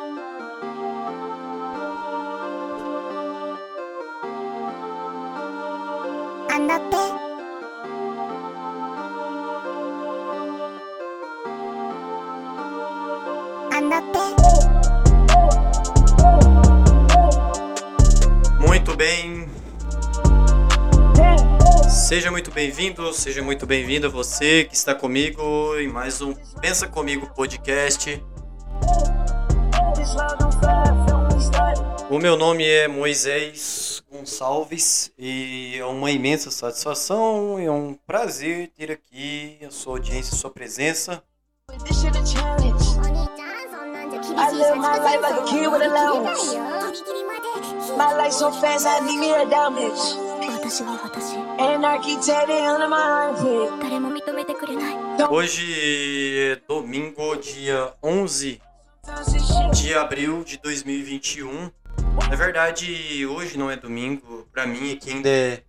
Andate. Andate. Muito bem. Seja muito bem-vindo, seja muito bem-vinda você que está comigo em mais um Pensa Comigo podcast. O meu nome é Moisés Gonçalves e é uma imensa satisfação e é um prazer ter aqui a sua audiência, a sua presença. Hoje é domingo, dia 11 de abril de 2021. Na verdade, hoje não é domingo, pra mim aqui ainda é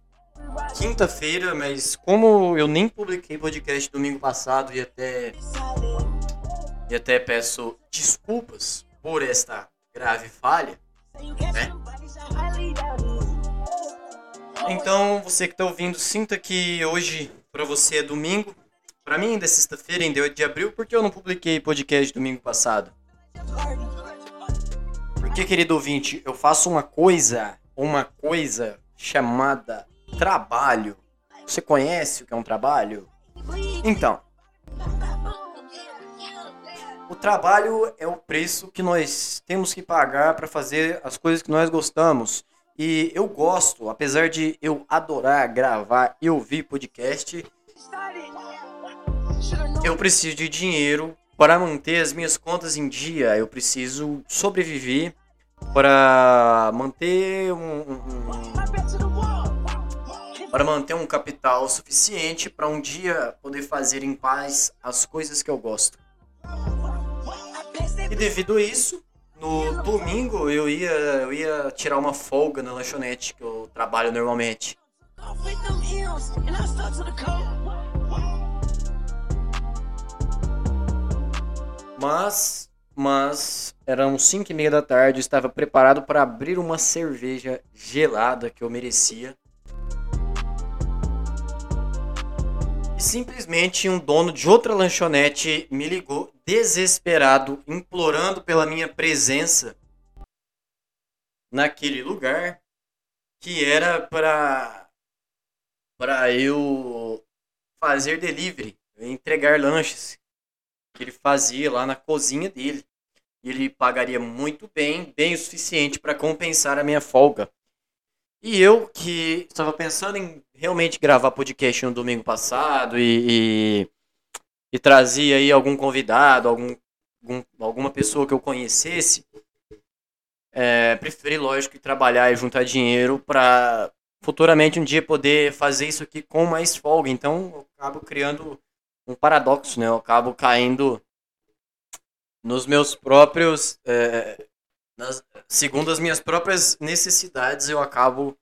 quinta-feira, mas como eu nem publiquei podcast domingo passado e até e até peço desculpas por esta grave falha, né? Então, você que tá ouvindo, sinta que hoje pra você é domingo. Pra mim ainda é sexta-feira, ainda é 8 de abril, porque eu não publiquei podcast domingo passado. Porque, querido ouvinte, eu faço uma coisa, uma coisa chamada trabalho. Você conhece o que é um trabalho? Então, o trabalho é o preço que nós temos que pagar para fazer as coisas que nós gostamos. E eu gosto, apesar de eu adorar gravar e ouvir podcast, eu preciso de dinheiro para manter as minhas contas em dia. Eu preciso sobreviver para manter um, um- um- para manter um capital suficiente para um dia poder fazer em paz as coisas que eu gosto. E devido a isso, no domingo eu ia eu ia tirar uma folga na lanchonete que eu trabalho normalmente. Mas, mas eram 5 e meia da tarde, eu estava preparado para abrir uma cerveja gelada que eu merecia. E simplesmente um dono de outra lanchonete me ligou desesperado, implorando pela minha presença naquele lugar que era para para eu fazer delivery, entregar lanches que ele fazia lá na cozinha dele. E ele pagaria muito bem, bem o suficiente para compensar a minha folga. E eu que estava pensando em realmente gravar podcast no domingo passado e, e, e trazia aí algum convidado, algum, algum- alguma pessoa que eu conhecesse, é, preferi, lógico, trabalhar e juntar dinheiro para futuramente um dia poder fazer isso aqui com mais folga. Então eu acabo criando um paradoxo, né? Eu acabo caindo nos meus próprios. é, nas- segundo as minhas próprias necessidades, eu acabo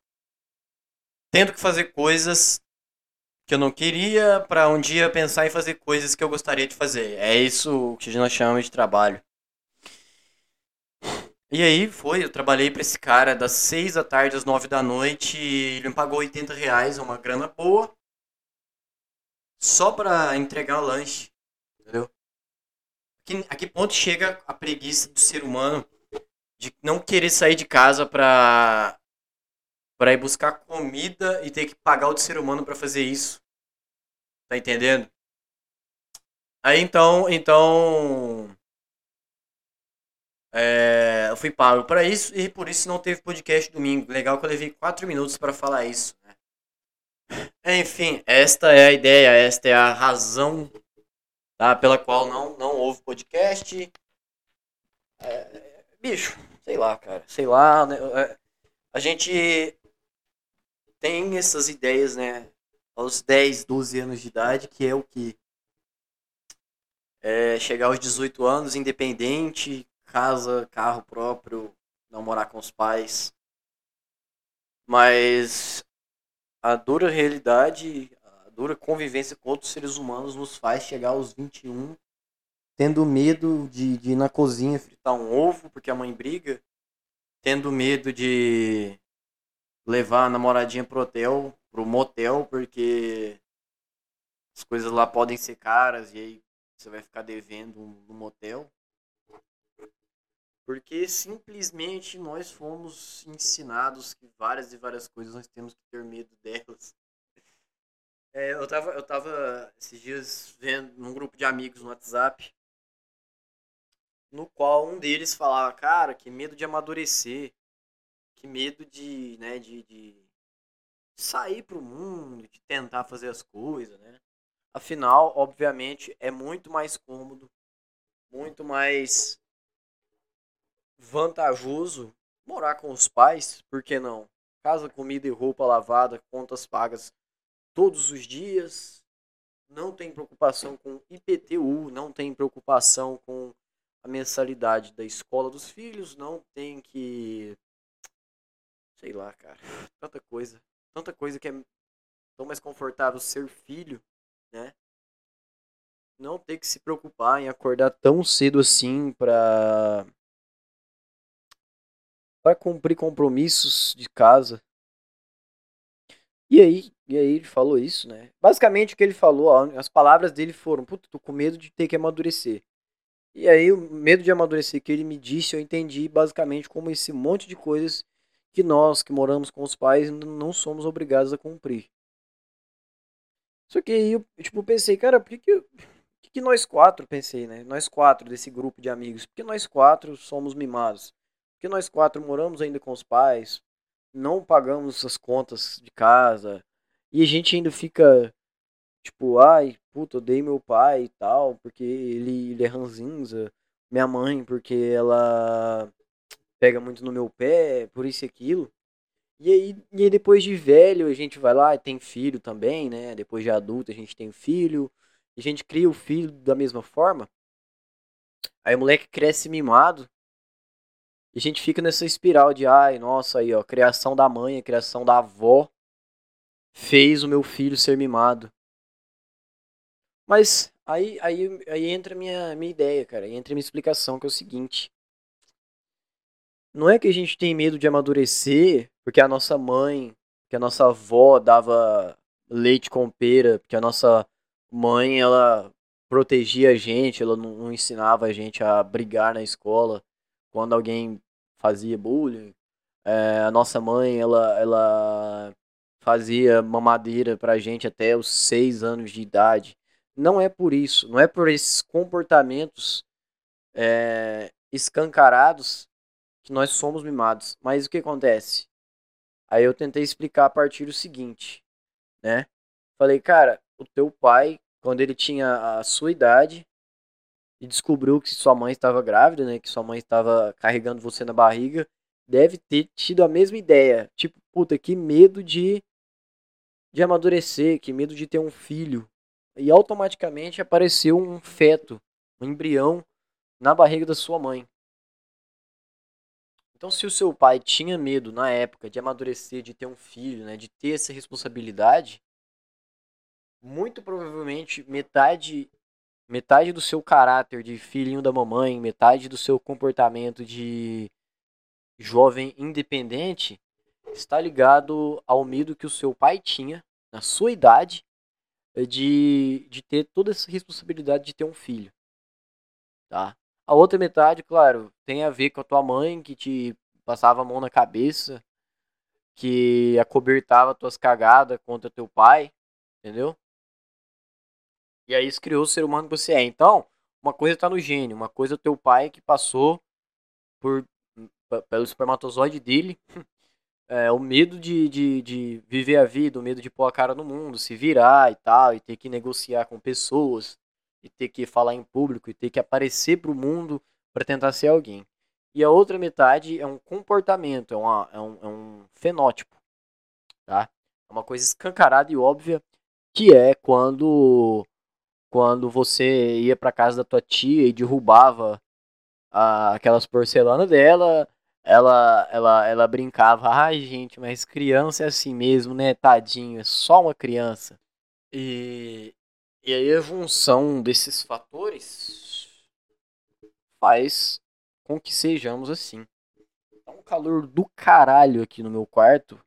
tendo que fazer coisas que eu não queria para um dia pensar em fazer coisas que eu gostaria de fazer. É isso que nós chamamos de trabalho. E aí foi, eu trabalhei para esse cara das 6 da tarde às 9 da noite ele me pagou 80 reais, uma grana boa, só para entregar o lanche, entendeu? Que- a que ponto chega a preguiça do ser humano de não querer sair de casa pra, pra ir buscar comida e ter que pagar outro ser humano pra fazer isso? Tá entendendo? Aí então, então é, eu fui pago pra isso e por isso não teve podcast domingo. Legal que eu levei 4 minutos pra falar isso, né? Enfim, esta é a ideia, esta é a razão tá, pela qual não, não houve podcast. É, bicho, sei lá, cara, sei lá. né, é, a gente tem essas ideias, né? Aos 10, 12 anos de idade, que é o que? É chegar aos 18 anos, independente, casa, carro próprio, não morar com os pais. Mas a dura realidade, dura convivência com outros seres humanos nos faz chegar aos 21 tendo medo de, de ir na cozinha fritar um ovo porque a mãe briga, tendo medo de levar a namoradinha pro hotel, pro motel, porque as coisas lá podem ser caras e aí você vai ficar devendo no motel. Porque simplesmente nós fomos ensinados que várias e várias coisas nós temos que ter medo delas. É, eu, tava, eu tava esses dias vendo num grupo de amigos no WhatsApp, no qual um deles falava, cara, que medo de amadurecer, que medo de, né, de, de sair pro mundo, de tentar fazer as coisas, né? Afinal, obviamente, é muito mais cômodo, muito mais vantajoso morar com os pais, por que não? Casa, comida e roupa lavada, contas pagas todos os dias, não tem preocupação com IPTU, não tem preocupação com a mensalidade da escola dos filhos, não tem que. Sei lá, cara. Tanta coisa. Tanta coisa que é tão mais confortável ser filho, né? Não ter que se preocupar em acordar tão cedo assim pra para cumprir compromissos de casa. E aí, e aí ele falou isso, né? Basicamente o que ele falou, as palavras dele foram, puta, tô com medo de ter que amadurecer. E aí o medo de amadurecer que ele me disse, eu entendi basicamente como esse monte de coisas que nós que moramos com os pais não somos obrigados a cumprir. Só que aí eu, tipo, pensei, cara, por que que, por que que nós quatro, pensei, né? Nós quatro desse grupo de amigos, por que nós quatro somos mimados? Porque nós quatro moramos ainda com os pais, não pagamos as contas de casa, e a gente ainda fica, tipo, ai, puta, dei meu pai e tal, porque ele, ele é ranzinza, minha mãe, porque ela pega muito no meu pé, por isso e aquilo. E aí, e aí depois de velho, a gente vai lá e tem filho também, né? Depois de adulto, a gente tem filho. A gente cria o filho da mesma forma. Aí o moleque cresce mimado. E a gente fica nessa espiral de, ai, nossa, aí, ó, criação da mãe, criação da avó fez o meu filho ser mimado. Mas aí, aí, aí entra a minha, minha ideia, cara, aí entra a minha explicação, que é o seguinte. Não é que a gente tem medo de amadurecer porque a nossa mãe, que a nossa avó dava leite com pera, porque a nossa mãe, ela protegia a gente, ela não ensinava a gente a brigar na escola quando alguém fazia bullying. É, a nossa mãe, ela, ela fazia mamadeira pra gente até os seis anos de idade. Não é por isso, não é por esses comportamentos é, escancarados que nós somos mimados. Mas o que acontece? Aí eu tentei explicar a partir do seguinte, né? Falei, cara, o teu pai, quando ele tinha a sua idade, e descobriu que sua mãe estava grávida, né? Que sua mãe estava carregando você na barriga, deve ter tido a mesma ideia. Tipo, puta, que medo de, de amadurecer, que medo de ter um filho. E automaticamente apareceu um feto, um embrião, na barriga da sua mãe. Então, se o seu pai tinha medo na época de amadurecer, de ter um filho, né, de ter essa responsabilidade, muito provavelmente metade metade do seu caráter de filhinho da mamãe, metade do seu comportamento de jovem independente está ligado ao medo que o seu pai tinha na sua idade de, de ter toda essa responsabilidade de ter um filho. Tá? A outra metade, claro, tem a ver com a tua mãe que te passava a mão na cabeça, que acobertava tuas cagadas contra teu pai, entendeu? E aí isso criou o ser humano que você é. Então, uma coisa está no gênio, uma coisa é o teu pai que passou por pelo espermatozoide dele, é, o medo de, de, de viver a vida, o medo de pôr a cara no mundo, se virar e tal, e ter que negociar com pessoas, e ter que falar em público, e ter que aparecer para o mundo para tentar ser alguém. E a outra metade é um comportamento, é, uma, é, um, é um fenótipo, tá? É uma coisa escancarada e óbvia, que é quando quando você ia para casa da tua tia e derrubava a, aquelas porcelanas dela, ela, ela, ela brincava, ai gente, mas criança é assim mesmo, né? Tadinho, é só uma criança. E, e a junção desses fatores faz com que sejamos assim. Tá um calor do caralho aqui no meu quarto,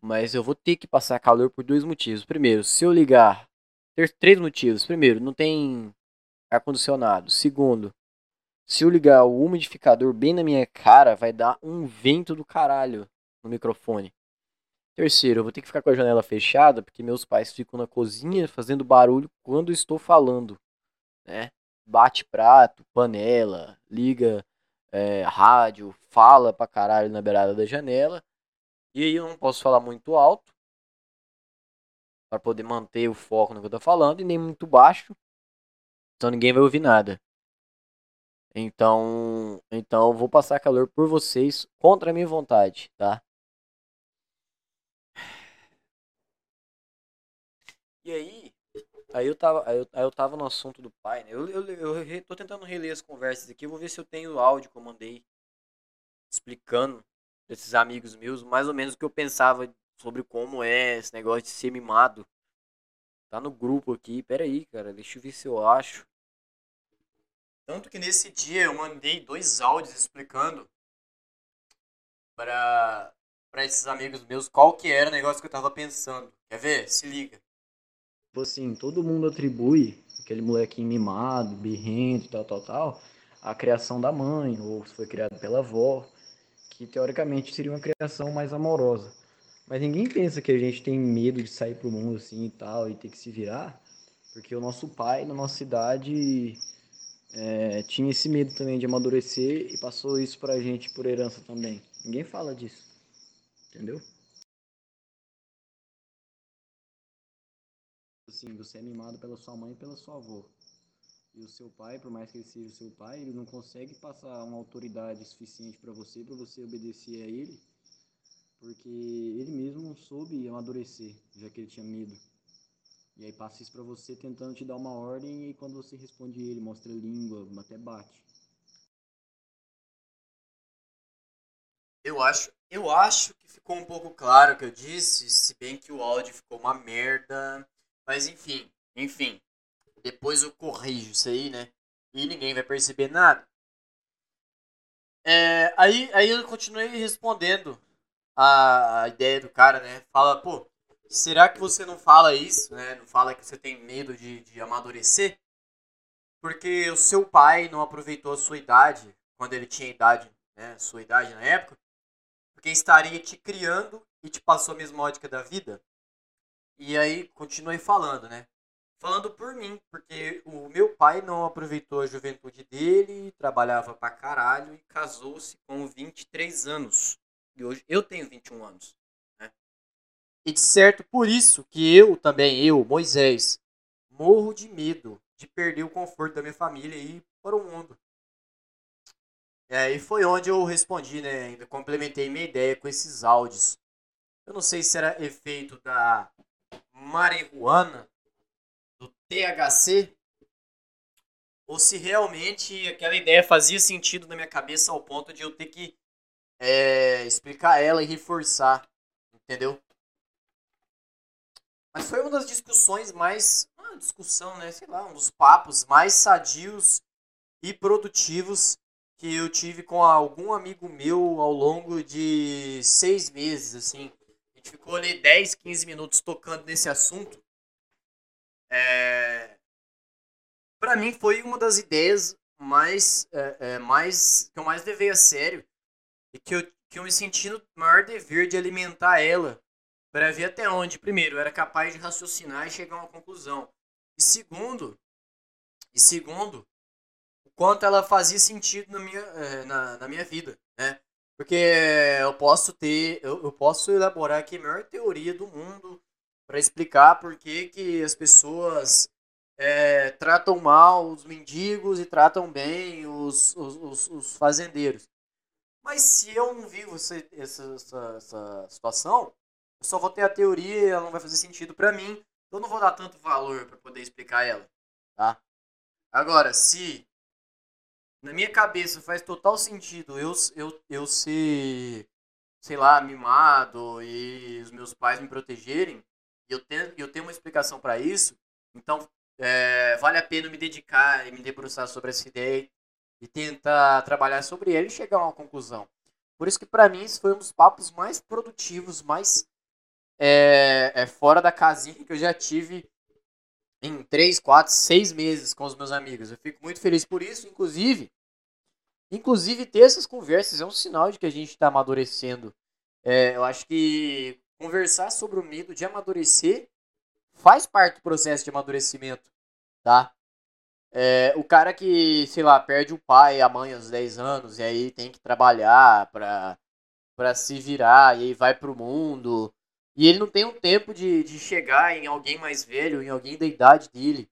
mas eu vou ter que passar calor por dois motivos. Primeiro, se eu ligar, ter três motivos. Primeiro, não tem ar condicionado. Segundo, se eu ligar o umidificador bem na minha cara, vai dar um vento do caralho no microfone. Terceiro, eu vou ter que ficar com a janela fechada porque meus pais ficam na cozinha fazendo barulho quando estou falando, né? Bate prato, panela, liga é, rádio, fala pra caralho na beirada da janela. E aí eu não posso falar muito alto para poder manter o foco no que eu tô falando e nem muito baixo, então ninguém vai ouvir nada. Então, então eu vou passar calor por vocês contra a minha vontade, tá? E aí, aí eu tava, aí eu, aí eu tava no assunto do pai, né? Eu, eu, eu, eu tô tentando reler as conversas aqui, vou ver se eu tenho áudio que eu mandei explicando esses amigos meus, mais ou menos o que eu pensava sobre como é esse negócio de ser mimado. Tá no grupo aqui, pera aí, cara, deixa eu ver se eu acho. Tanto que nesse dia eu mandei dois áudios explicando para para esses amigos meus qual que era o negócio que eu tava pensando. Quer ver? Se liga. Tipo assim, todo mundo atribui aquele molequinho mimado, birrento, tal, tal, tal, a criação da mãe, ou se foi criado pela avó, que teoricamente seria uma criação mais amorosa. Mas ninguém pensa que a gente tem medo de sair pro mundo assim e tal, e ter que se virar, porque o nosso pai, na nossa cidade, é, tinha esse medo também de amadurecer e passou isso pra gente por herança também. Ninguém fala disso. Entendeu? Assim, você é mimado pela sua mãe e pela sua avó. E o seu pai, por mais que ele seja o seu pai, ele não consegue passar uma autoridade suficiente para você, para você obedecer a ele, porque ele mesmo não soube amadurecer, já que ele tinha medo. E aí passa isso para você tentando te dar uma ordem e quando você responde ele, mostra língua, até bate. Eu acho, eu acho que ficou um pouco claro o que eu disse, se bem que o áudio ficou uma merda. Mas enfim, enfim. Depois eu corrijo isso aí, né? E ninguém vai perceber nada. É, aí, aí eu continuei respondendo a, ideia do cara, né? Fala, pô, será que você não fala isso, né? Não fala que você tem medo de, de amadurecer? Porque o seu pai não aproveitou a sua idade, quando ele tinha idade, né? Sua idade na época, porque estaria te criando e te passou a mesma ótica da vida. E aí continuei falando, né? Falando por mim, porque o meu pai não aproveitou a juventude dele, trabalhava pra caralho e casou-se com 23 anos. E hoje eu tenho 21 anos. Né? E de certo por isso que eu também, eu, Moisés, morro de medo de perder o conforto da minha família e ir para o mundo. É, e foi onde eu respondi, né? Ainda complementei minha ideia com esses áudios. Eu não sei se era efeito da marihuana, do THC, ou se realmente aquela ideia fazia sentido na minha cabeça ao ponto de eu ter que é, explicar ela e reforçar, entendeu? Mas foi uma das discussões mais. Uma discussão, né? Sei lá, um dos papos mais sadios e produtivos que eu tive com algum amigo meu ao longo de seis meses, assim. A gente ficou ali 10, 15 minutos tocando nesse assunto. É... Para mim foi uma das ideias mais, é, é, mais que eu mais levei a sério e que eu, que eu me senti no maior dever de alimentar ela para ver até onde, primeiro, eu era capaz de raciocinar e chegar a uma conclusão. E segundo, e segundo, quanto ela fazia sentido na minha, é, na, na minha vida, né? Porque eu posso ter, eu, eu posso elaborar aqui a maior teoria do mundo para explicar por que, que as pessoas é, tratam mal os mendigos e tratam bem os, os, os, os fazendeiros. Mas se eu não vivo essa, essa, essa, situação, eu só vou ter a teoria ela não vai fazer sentido para mim. Então eu não vou dar tanto valor para poder explicar ela, tá? Agora, se na minha cabeça faz total sentido eu, eu, eu ser, sei lá, mimado e os meus pais me protegerem, e eu tenho, eu tenho uma explicação para isso, então é, vale a pena me dedicar e me debruçar sobre essa ideia e tenta trabalhar sobre ele e chegar a uma conclusão. Por isso que para mim isso foi um dos papos mais produtivos, mais é, é, fora da casinha que eu já tive em 3, 4, 6 meses com os meus amigos. Eu fico muito feliz por isso, inclusive. Inclusive, ter essas conversas é um sinal de que a gente está amadurecendo. É, eu acho que conversar sobre o medo de amadurecer faz parte do processo de amadurecimento, tá? É, o cara que, sei lá, perde o pai e a mãe aos 10 anos e aí tem que trabalhar pra, pra se virar e aí vai pro mundo. E ele não tem um tempo de, de chegar em alguém mais velho, em alguém da idade dele.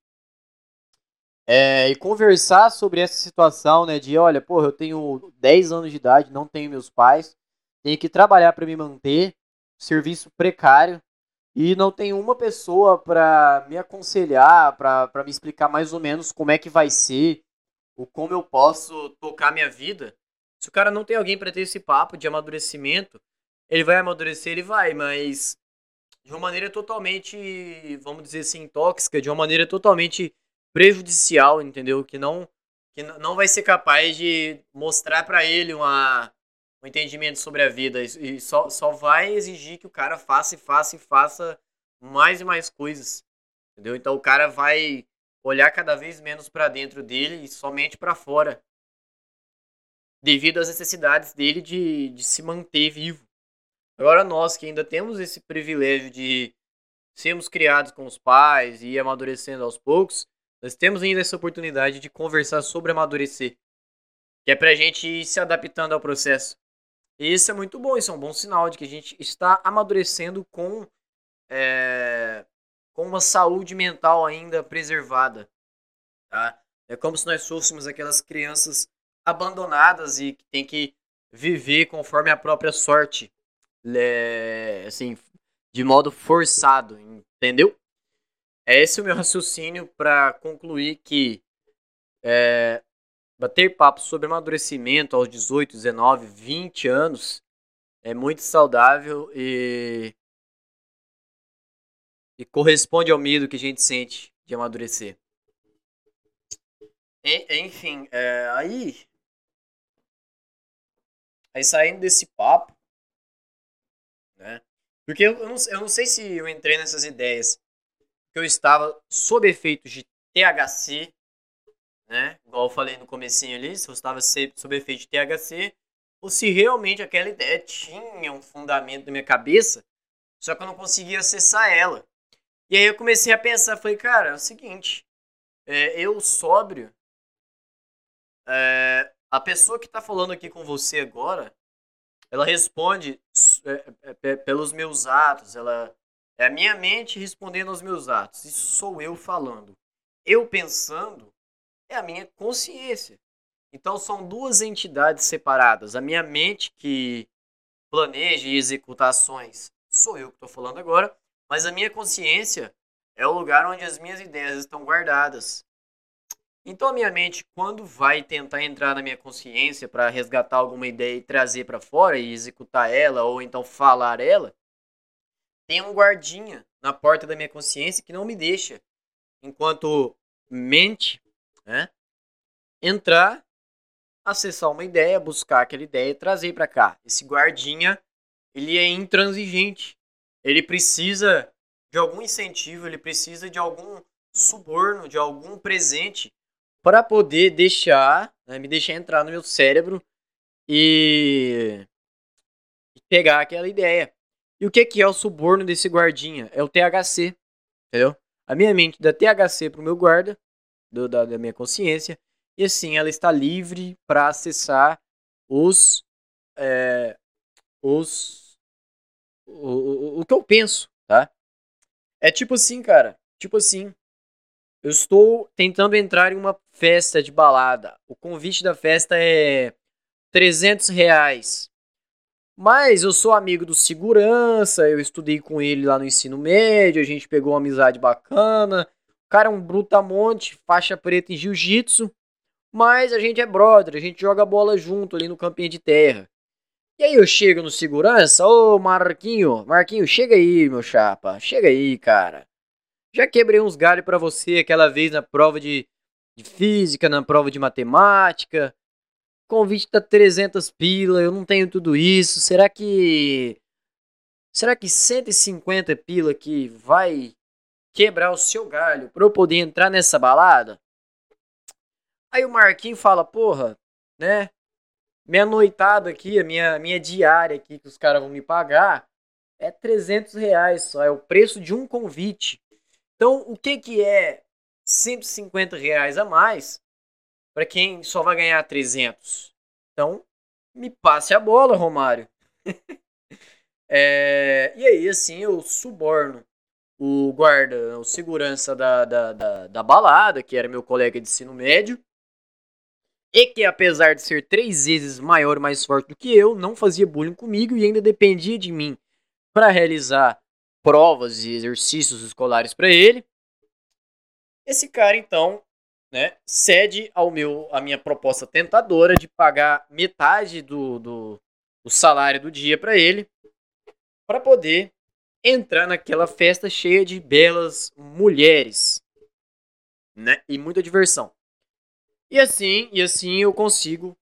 É, e conversar sobre essa situação, né? De, olha, porra, eu tenho 10 anos de idade, não tenho meus pais, tenho que trabalhar para me manter, serviço precário, e não tem uma pessoa para me aconselhar, para me explicar mais ou menos como é que vai ser, ou como eu posso tocar minha vida. Se o cara não tem alguém para ter esse papo de amadurecimento, ele vai amadurecer, ele vai, mas de uma maneira totalmente, vamos dizer assim, tóxica, de uma maneira totalmente prejudicial, entendeu? Que não que não vai ser capaz de mostrar para ele uma, um entendimento sobre a vida e só, só vai exigir que o cara faça e faça e faça mais e mais coisas, entendeu? Então o cara vai olhar cada vez menos para dentro dele e somente para fora, devido às necessidades dele de, de se manter vivo. Agora nós que ainda temos esse privilégio de sermos criados com os pais e amadurecendo aos poucos, nós temos ainda essa oportunidade de conversar sobre amadurecer, que é pra gente ir se adaptando ao processo. Isso é muito bom, isso é um bom sinal de que a gente está amadurecendo com, é, com uma saúde mental ainda preservada. Tá? É como se nós fôssemos aquelas crianças abandonadas e que tem que viver conforme a própria sorte, é, assim, de modo forçado, entendeu? É esse o meu raciocínio para concluir que é, bater papo sobre amadurecimento aos 18, 19, 20 anos é muito saudável e, e corresponde ao medo que a gente sente de amadurecer. Enfim, é, aí, aí saindo desse papo, né? Porque eu, eu, não, eu não sei se eu entrei nessas ideias que eu estava sob efeitos de THC, né? Igual eu falei no comecinho ali, se eu estava sob efeito de THC, ou se realmente aquela ideia tinha um fundamento na minha cabeça, só que eu não conseguia acessar ela. E aí eu comecei a pensar, falei, cara, é o seguinte, é, eu sóbrio, é, a pessoa que está falando aqui com você agora, ela responde é, é pelos meus atos, ela é a minha mente respondendo aos meus atos. Isso sou eu falando. Eu pensando é a minha consciência. Então são duas entidades separadas. A minha mente que planeja e executa ações, sou eu que estou falando agora, mas a minha consciência é o lugar onde as minhas ideias estão guardadas. Então a minha mente, quando vai tentar entrar na minha consciência para resgatar alguma ideia e trazer para fora e executar ela ou então falar ela, tem um guardinha na porta da minha consciência que não me deixa, enquanto mente, né, entrar, acessar uma ideia, buscar aquela ideia e trazer para cá. Esse guardinha, ele é intransigente. Ele precisa de algum incentivo, ele precisa de algum suborno, de algum presente para poder deixar, né, me deixar entrar no meu cérebro e pegar aquela ideia. E o que, que é o suborno desse guardinha? É o THC, entendeu? A minha mente dá THC pro meu guarda, do, da, da minha consciência, e assim ela está livre para acessar os, é, os o, o, o que eu penso, tá? É tipo assim, cara, tipo assim, eu estou tentando entrar em uma festa de balada. O convite da festa é 300 reais. Mas eu sou amigo do segurança, eu estudei com ele lá no ensino médio, a gente pegou uma amizade bacana. Cara é um brutamonte, faixa preta em jiu-jitsu. Mas a gente é brother, a gente joga bola junto ali no campinho de terra. E aí eu chego no segurança, ô Marquinho, Marquinho, chega aí, meu chapa, chega aí, cara. Já quebrei uns galhos para você aquela vez na prova de, de física, na prova de matemática. convite tá 300 pila, eu não tenho tudo isso. Será que. Será que 150 pila aqui vai quebrar o seu galho pra eu poder entrar nessa balada? Aí o Marquinho fala, porra, né? Minha noitada aqui, a minha, minha diária aqui que os caras vão me pagar é 300 reais só. É o preço de um convite. Então, o que que é 150 reais a mais para quem só vai ganhar 300? Então, me passe a bola, Romário. é, e aí, assim, eu suborno o guarda, o segurança da, da, da, da balada, que era meu colega de ensino médio, e que apesar de ser três vezes maior e mais forte do que eu, não fazia bullying comigo e ainda dependia de mim para realizar provas e exercícios escolares para ele. Esse cara então, né, cede ao meu a minha proposta tentadora de pagar metade do, do, do salário do dia para ele, para poder entrar naquela festa cheia de belas mulheres, né, e muita diversão. E assim, e assim eu consigo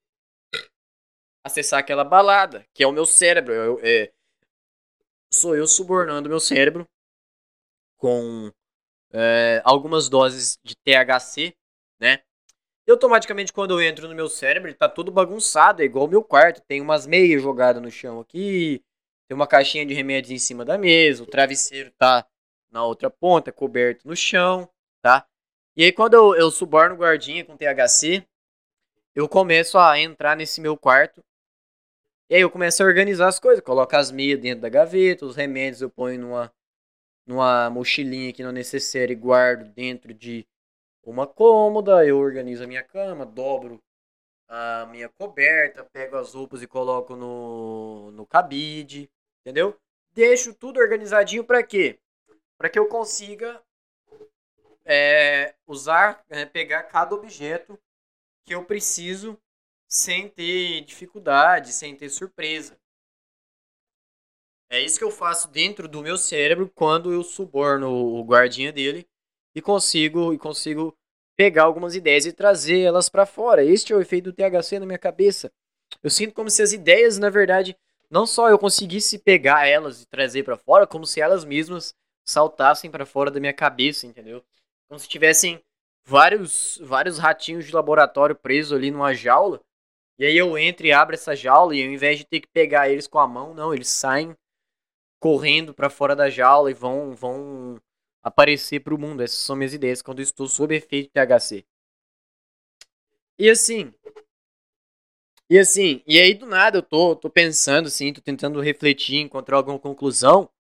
acessar aquela balada, que é o meu cérebro. Eu, é, sou eu subornando meu cérebro com é, algumas doses de THC, né? E automaticamente quando eu entro no meu cérebro, ele tá todo bagunçado, é igual o meu quarto. Tem umas meias jogadas no chão aqui, tem uma caixinha de remédios em cima da mesa, o travesseiro tá na outra ponta, coberto no chão, tá? E aí, quando eu, eu suborno guardinha com THC, eu começo a entrar nesse meu quarto. E aí eu começo a organizar as coisas. Coloco as meias dentro da gaveta, os remédios eu ponho numa, numa mochilinha aqui no necessário e guardo dentro de uma cômoda. Eu organizo a minha cama, dobro a minha coberta, pego as roupas e coloco no, no cabide, entendeu? Deixo tudo organizadinho para quê? Para que eu consiga é, usar, é, pegar cada objeto que eu preciso sem ter dificuldade, sem ter surpresa. É isso que eu faço dentro do meu cérebro quando eu suborno o guardinha dele e consigo e consigo pegar algumas ideias e trazer elas para fora. Este é o efeito do THC na minha cabeça. Eu sinto como se as ideias, na verdade, não só eu conseguisse pegar elas e trazer para fora, como se elas mesmas saltassem para fora da minha cabeça, entendeu? Como se tivessem vários, vários ratinhos de laboratório presos ali numa jaula. E aí eu entro e abro essa jaula e ao invés de ter que pegar eles com a mão, não, eles saem correndo para fora da jaula e vão vão aparecer para o mundo. Essas são minhas ideias quando eu estou sob efeito de THC. E assim, e assim, e aí do nada eu tô, tô pensando assim, tô tentando refletir, encontrar alguma conclusão.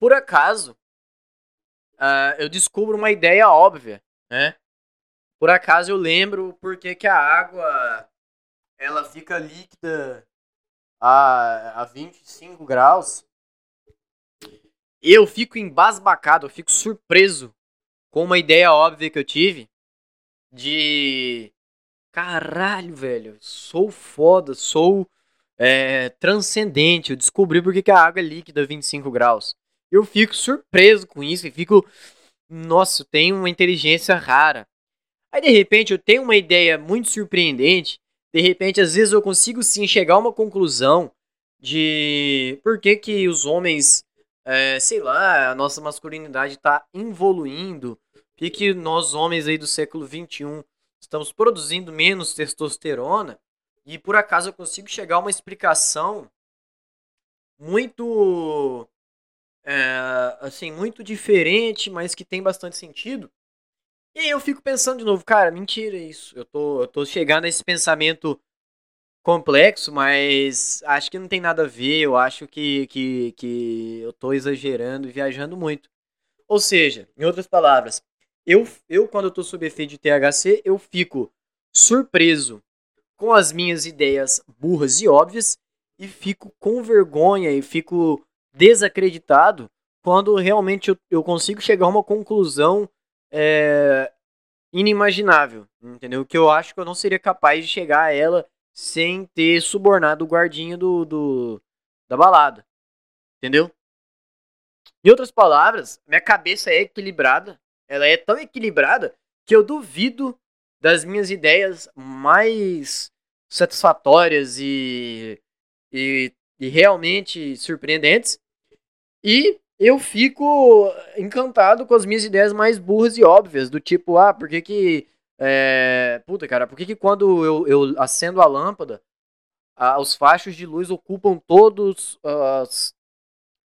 Por acaso, uh, eu descubro uma ideia óbvia, né? Por acaso eu lembro porque que a água ela fica líquida a, a 25 graus. Eu fico embasbacado, eu fico surpreso com uma ideia óbvia que eu tive de caralho, velho, sou foda, sou é, transcendente. Eu descobri porque que a água é líquida a 25 graus eu fico surpreso com isso e fico, nossa, eu tenho uma inteligência rara. Aí de repente eu tenho uma ideia muito surpreendente, de repente às vezes eu consigo sim chegar a uma conclusão de por que que os homens, é, sei lá, a nossa masculinidade está evoluindo, por que nós homens aí do século 21 estamos produzindo menos testosterona e por acaso eu consigo chegar a uma explicação muito é, assim, muito diferente, mas que tem bastante sentido. E aí eu fico pensando de novo, cara, mentira isso. Eu tô, eu tô chegando a esse pensamento complexo, mas acho que não tem nada a ver. Eu acho que, que, que eu tô exagerando e viajando muito. Ou seja, em outras palavras, eu, eu quando eu tô sob efeito de THC, eu fico surpreso com as minhas ideias burras e óbvias e fico com vergonha e fico desacreditado quando realmente eu, eu consigo chegar a uma conclusão é, inimaginável, entendeu? Que eu acho que eu não seria capaz de chegar a ela sem ter subornado o guardinha do, do da balada, entendeu? Em outras palavras, minha cabeça é equilibrada, ela é tão equilibrada que eu duvido das minhas ideias mais satisfatórias e, e, e realmente surpreendentes. E eu fico encantado com as minhas ideias mais burras e óbvias, do tipo, ah, por que que. É, puta, cara, por que que quando eu, eu acendo a lâmpada, ah, os fachos de luz ocupam todos, as,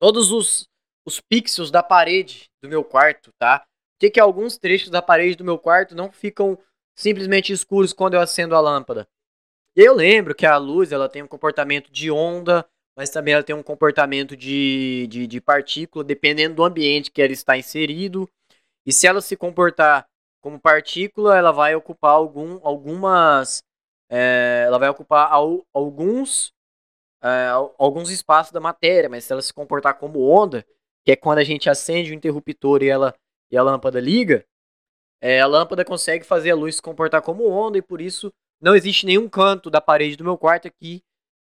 todos os, os pixels da parede do meu quarto, tá? Que que alguns trechos da parede do meu quarto não ficam simplesmente escuros quando eu acendo a lâmpada? Eu lembro que a luz ela tem um comportamento de onda, mas também ela tem um comportamento de, de, de partícula, dependendo do ambiente que ela está inserido. E se ela se comportar como partícula, ela vai ocupar algum, algumas. É, ela vai ocupar al, alguns, é, alguns espaços da matéria, mas se ela se comportar como onda, que é quando a gente acende o interruptor e, ela, e a lâmpada liga, é, a lâmpada consegue fazer a luz se comportar como onda e por isso não existe nenhum canto da parede do meu quarto aqui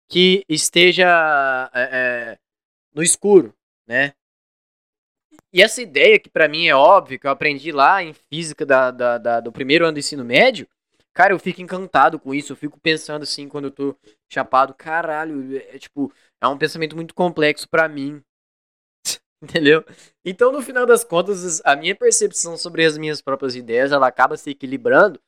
que esteja é, é, no escuro, né? E essa ideia que para mim é óbvia, que eu aprendi lá em física da, da, da, do primeiro ano do ensino médio, cara, eu fico encantado com isso. Eu fico pensando assim quando eu tô chapado, caralho, é, é tipo, é um pensamento muito complexo para mim. Entendeu? Então, no final das contas, a minha percepção sobre as minhas próprias ideias, ela acaba se equilibrando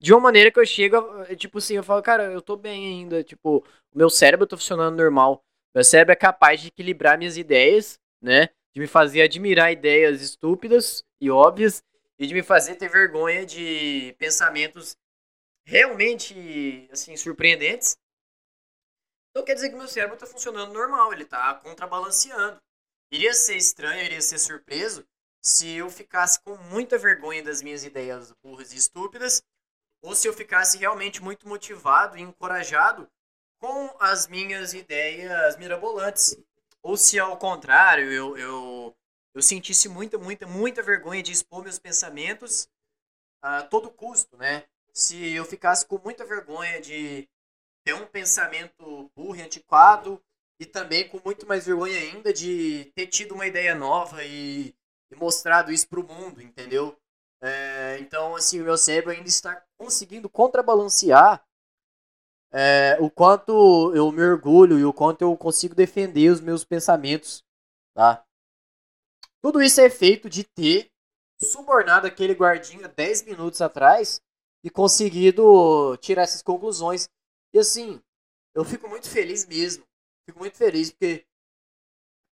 de uma maneira que eu chego, tipo assim, eu falo, cara, eu tô bem ainda, tipo, o meu cérebro tá funcionando normal. Meu cérebro é capaz de equilibrar minhas ideias, né? De me fazer admirar ideias estúpidas e óbvias e de me fazer ter vergonha de pensamentos realmente, assim, surpreendentes. Então quer dizer que meu cérebro tá funcionando normal, ele tá contrabalanceando. Iria ser estranho, iria ser surpreso se eu ficasse com muita vergonha das minhas ideias burras e estúpidas ou se eu ficasse realmente muito motivado e encorajado com as minhas ideias mirabolantes. Ou se ao contrário, eu, eu, eu sentisse muita, muita, muita vergonha de expor meus pensamentos a todo custo, né? Se eu ficasse com muita vergonha de ter um pensamento burro e antiquado e também com muito mais vergonha ainda de ter tido uma ideia nova e, e mostrado isso para o mundo, entendeu? É, então, assim, o meu cérebro ainda está conseguindo contrabalancear é, o quanto eu me orgulho e o quanto eu consigo defender os meus pensamentos, tá? Tudo isso é feito de ter subornado aquele guardinha 10 minutos atrás e conseguido tirar essas conclusões. E assim, eu fico muito feliz mesmo. Fico muito feliz porque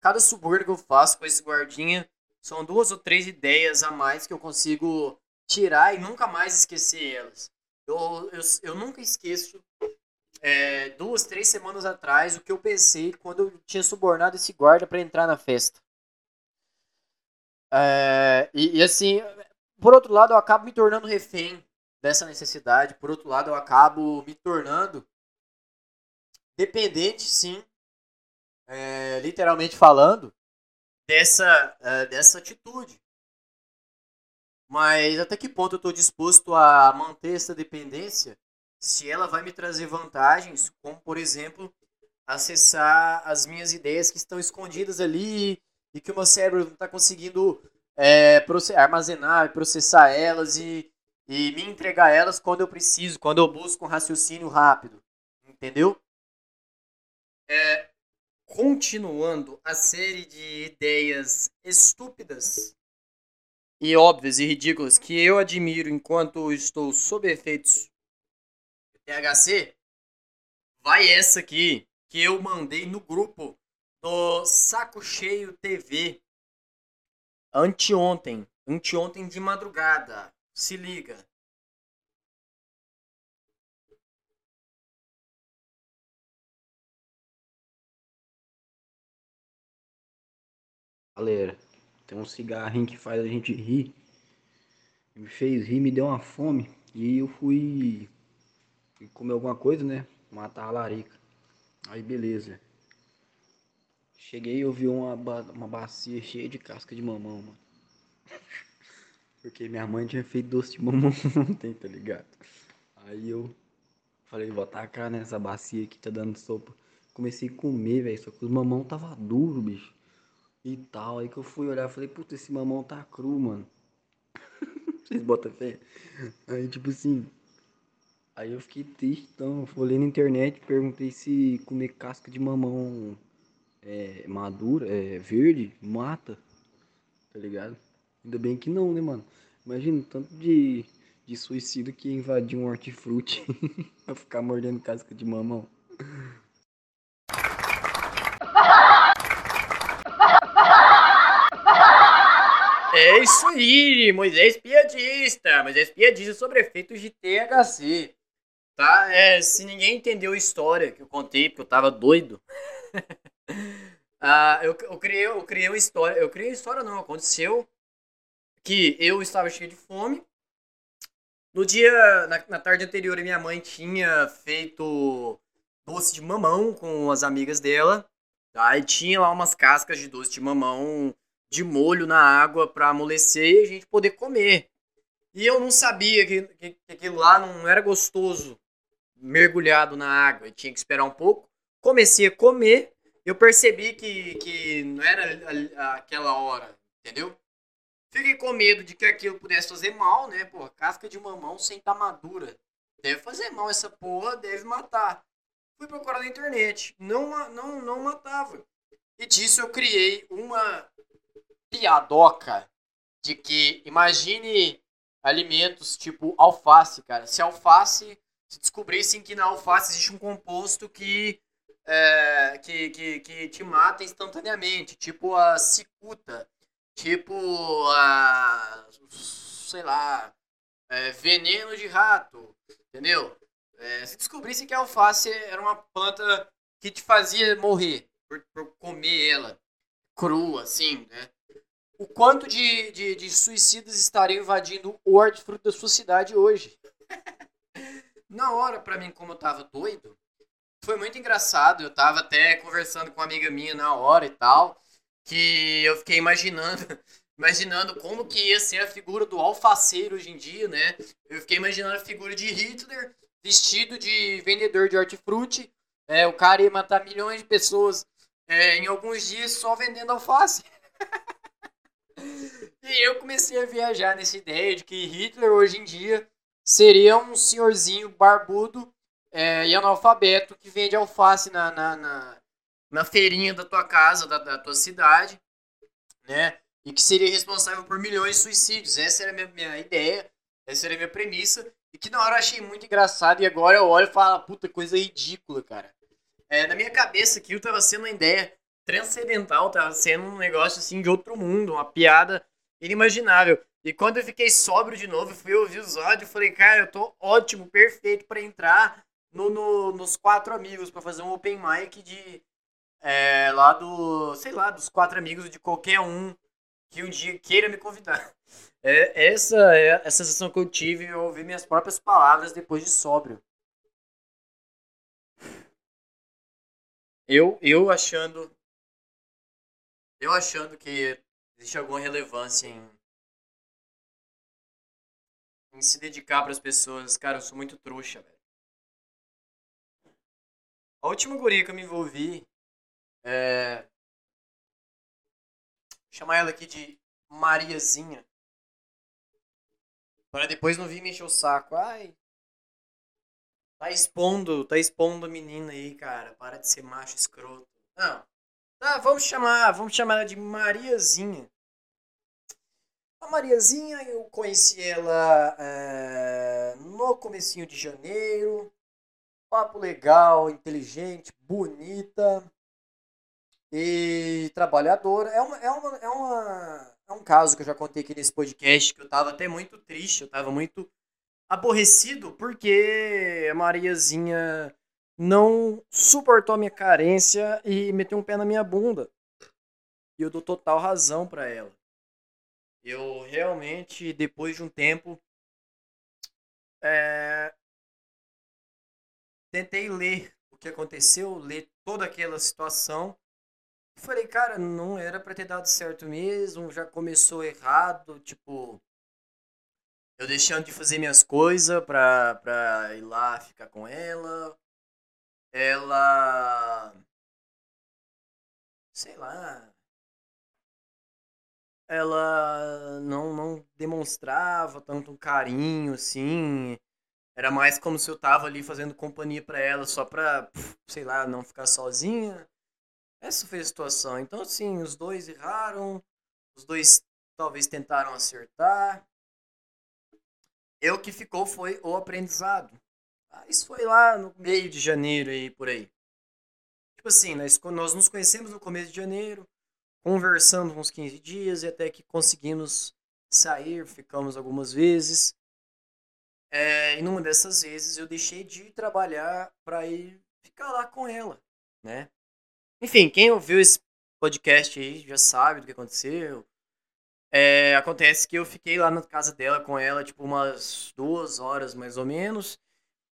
cada suborno que eu faço com esse guardinha são duas ou três ideias a mais que eu consigo tirar e nunca mais esquecer elas. Eu, eu, eu nunca esqueço é, duas, três semanas atrás o que eu pensei quando eu tinha subornado esse guarda para entrar na festa. É, e, e, assim, por outro lado, eu acabo me tornando refém dessa necessidade. Por outro lado, eu acabo me tornando dependente, sim, é, literalmente falando, dessa, uh, dessa atitude. Mas até que ponto eu estou disposto a manter essa dependência se ela vai me trazer vantagens, como por exemplo, acessar as minhas ideias que estão escondidas ali e que o meu cérebro não está conseguindo é, armazenar e processar elas e, e me entregar elas quando eu preciso, quando eu busco um raciocínio rápido. Entendeu? É, continuando a série de ideias estúpidas e óbvias e ridículas que eu admiro enquanto estou sob efeitos THC, vai essa aqui que eu mandei no grupo do Saco Cheio TV anteontem, anteontem de madrugada. Se liga. Galera, tem um cigarrinho que faz a gente rir. Me fez rir, me deu uma fome. E eu fui, comer alguma coisa, né? Matar a larica. Aí beleza. Cheguei e eu vi uma, uma bacia cheia de casca de mamão, mano. Porque minha mãe tinha feito doce de mamão ontem, tá ligado? Aí eu falei, vou tacar nessa bacia aqui, tá dando sopa. Comecei a comer, velho, só que os mamão tava duro, bicho e tal. Aí que eu fui olhar, falei, puta, esse mamão tá cru, mano. Vocês botam fé? Aí, tipo assim. Aí eu fiquei triste, então eu olhei na internet, perguntei se comer casca de mamão é, madura, é, verde, mata, tá ligado? Ainda bem que não, né, mano? Imagina o tanto de, de suicídio que invadir um hortifruti pra ficar mordendo casca de mamão. É isso aí, Moisés piadista. Moisés piadista sobre efeitos de THC. Tá? É, se ninguém entendeu a história que eu contei, porque eu tava doido. ah, eu, eu, criei, eu criei uma história. Eu criei uma história, não. Aconteceu que eu estava cheio de fome. No dia, na, na tarde anterior, minha mãe tinha feito doce de mamão com as amigas dela. Tá? E tinha lá umas cascas de doce de mamão de molho na água para amolecer e a gente poder comer. E eu não sabia que, que, que aquilo lá não era gostoso mergulhado na água, e tinha que esperar um pouco. Comecei a comer, eu percebi que, que não era aquela hora, entendeu? Fiquei com medo de que aquilo pudesse fazer mal, né? Pô, casca de mamão sem estar tá madura. Deve fazer mal essa porra, deve matar. Fui procurar na internet, não, não, não matava. E disso eu criei uma piadoca de que imagine alimentos tipo alface, cara. Se alface, se descobrissem que na alface existe um composto que é, que, que, que te mata instantaneamente, tipo a cicuta, tipo a sei lá, é, veneno de rato, entendeu? É, se descobrissem que a alface era uma planta que te fazia morrer por, por comer ela crua, assim, né? O quanto de, de, de suicidas estariam invadindo o hortifruti da sua cidade hoje. Na hora, para mim, como eu tava doido, foi muito engraçado. Eu tava até conversando com uma amiga minha na hora e tal, que eu fiquei imaginando, imaginando como que ia ser a figura do alfaceiro hoje em dia, né? Eu fiquei imaginando a figura de Hitler vestido de vendedor de hortifruti. É, o cara ia matar milhões de pessoas é, em alguns dias só vendendo alface. E eu comecei a viajar nessa ideia de que Hitler hoje em dia seria um senhorzinho barbudo é, e analfabeto que vende alface na, na, na, na feirinha da tua casa, da, da, tua cidade, né? E que seria responsável por milhões de suicídios. Essa era a minha, minha ideia, essa era a minha premissa. E que na hora eu achei muito engraçado e agora eu olho e falo, puta, coisa ridícula, cara. É, na minha cabeça aquilo tava sendo uma ideia transcendental, tava sendo um negócio assim de outro mundo, uma piada inimaginável. E quando eu fiquei sóbrio de novo, fui ouvir os áudios, falei, cara, eu tô ótimo, perfeito para entrar no, no, nos quatro amigos para fazer um open mic de é, lá do, sei lá, dos quatro amigos de qualquer um que um dia queira me convidar. É, essa é a sensação que eu tive ao ouvir minhas próprias palavras depois de sóbrio. Eu, eu achando eu achando que existe alguma relevância em, em se dedicar para as pessoas. Cara, eu sou muito trouxa, velho. A última guria que eu me envolvi é. Vou chamar ela aqui de Mariazinha. Para depois não vir me encher o saco. Ai. Tá expondo, tá expondo a menina aí, cara. Para de ser macho escroto. Não. Ah, vamos chamar, vamos chamar ela de Mariazinha. A Mariazinha, eu conheci ela é, no comecinho de janeiro. Papo legal, inteligente, bonita e trabalhadora. É, uma, é, uma, é, uma, é um caso que eu já contei aqui nesse podcast que eu tava até muito triste, eu tava muito aborrecido porque a Mariazinha não suportou a minha carência e meteu um pé na minha bunda. E eu dou total razão para ela. Eu realmente, depois de um tempo, é... tentei ler o que aconteceu, ler toda aquela situação. Falei, cara, não era pra ter dado certo mesmo, já começou errado, tipo. Eu deixando de fazer minhas coisas pra, pra ir lá ficar com ela, ela sei lá ela não, não demonstrava tanto carinho assim Era mais como se eu tava ali fazendo companhia pra ela, só pra, sei lá, não ficar sozinha. Essa foi a situação. Então, assim, os dois erraram, os dois talvez tentaram acertar. E o que ficou foi o aprendizado. Isso foi lá no meio de janeiro aí, por aí. Tipo assim, nós, nós nos conhecemos no começo de janeiro, conversamos uns 15 dias e até que conseguimos sair, ficamos algumas vezes. É, e numa dessas vezes eu deixei de trabalhar para ir ficar lá com ela, né? Enfim, quem ouviu esse podcast aí já sabe do que aconteceu. É, acontece que eu fiquei lá na casa dela com ela, tipo, umas duas horas mais ou menos.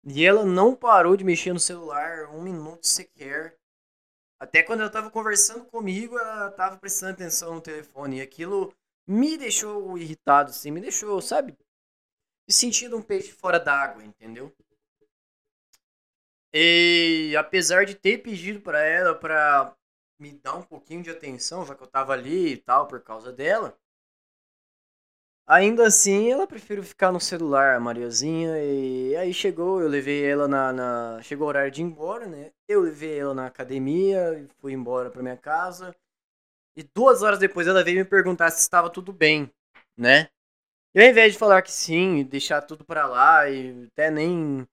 E ela não parou de mexer no celular um minuto sequer. Até quando ela tava conversando comigo, ela tava prestando atenção no telefone. E aquilo me deixou irritado, assim, me deixou, sabe? Me sentindo um peixe fora d'água, entendeu? E apesar de ter pedido pra ela pra me dar um pouquinho de atenção, já que eu tava ali e tal, por causa dela, ainda assim ela preferiu ficar no celular, a Mariazinha. E aí chegou, eu levei ela na, na- Chegou o horário de ir embora, né? Eu levei ela na academia fui embora pra minha casa. E duas horas depois ela veio me perguntar se estava tudo bem, né? E ao invés de falar que sim, deixar tudo pra lá e até nem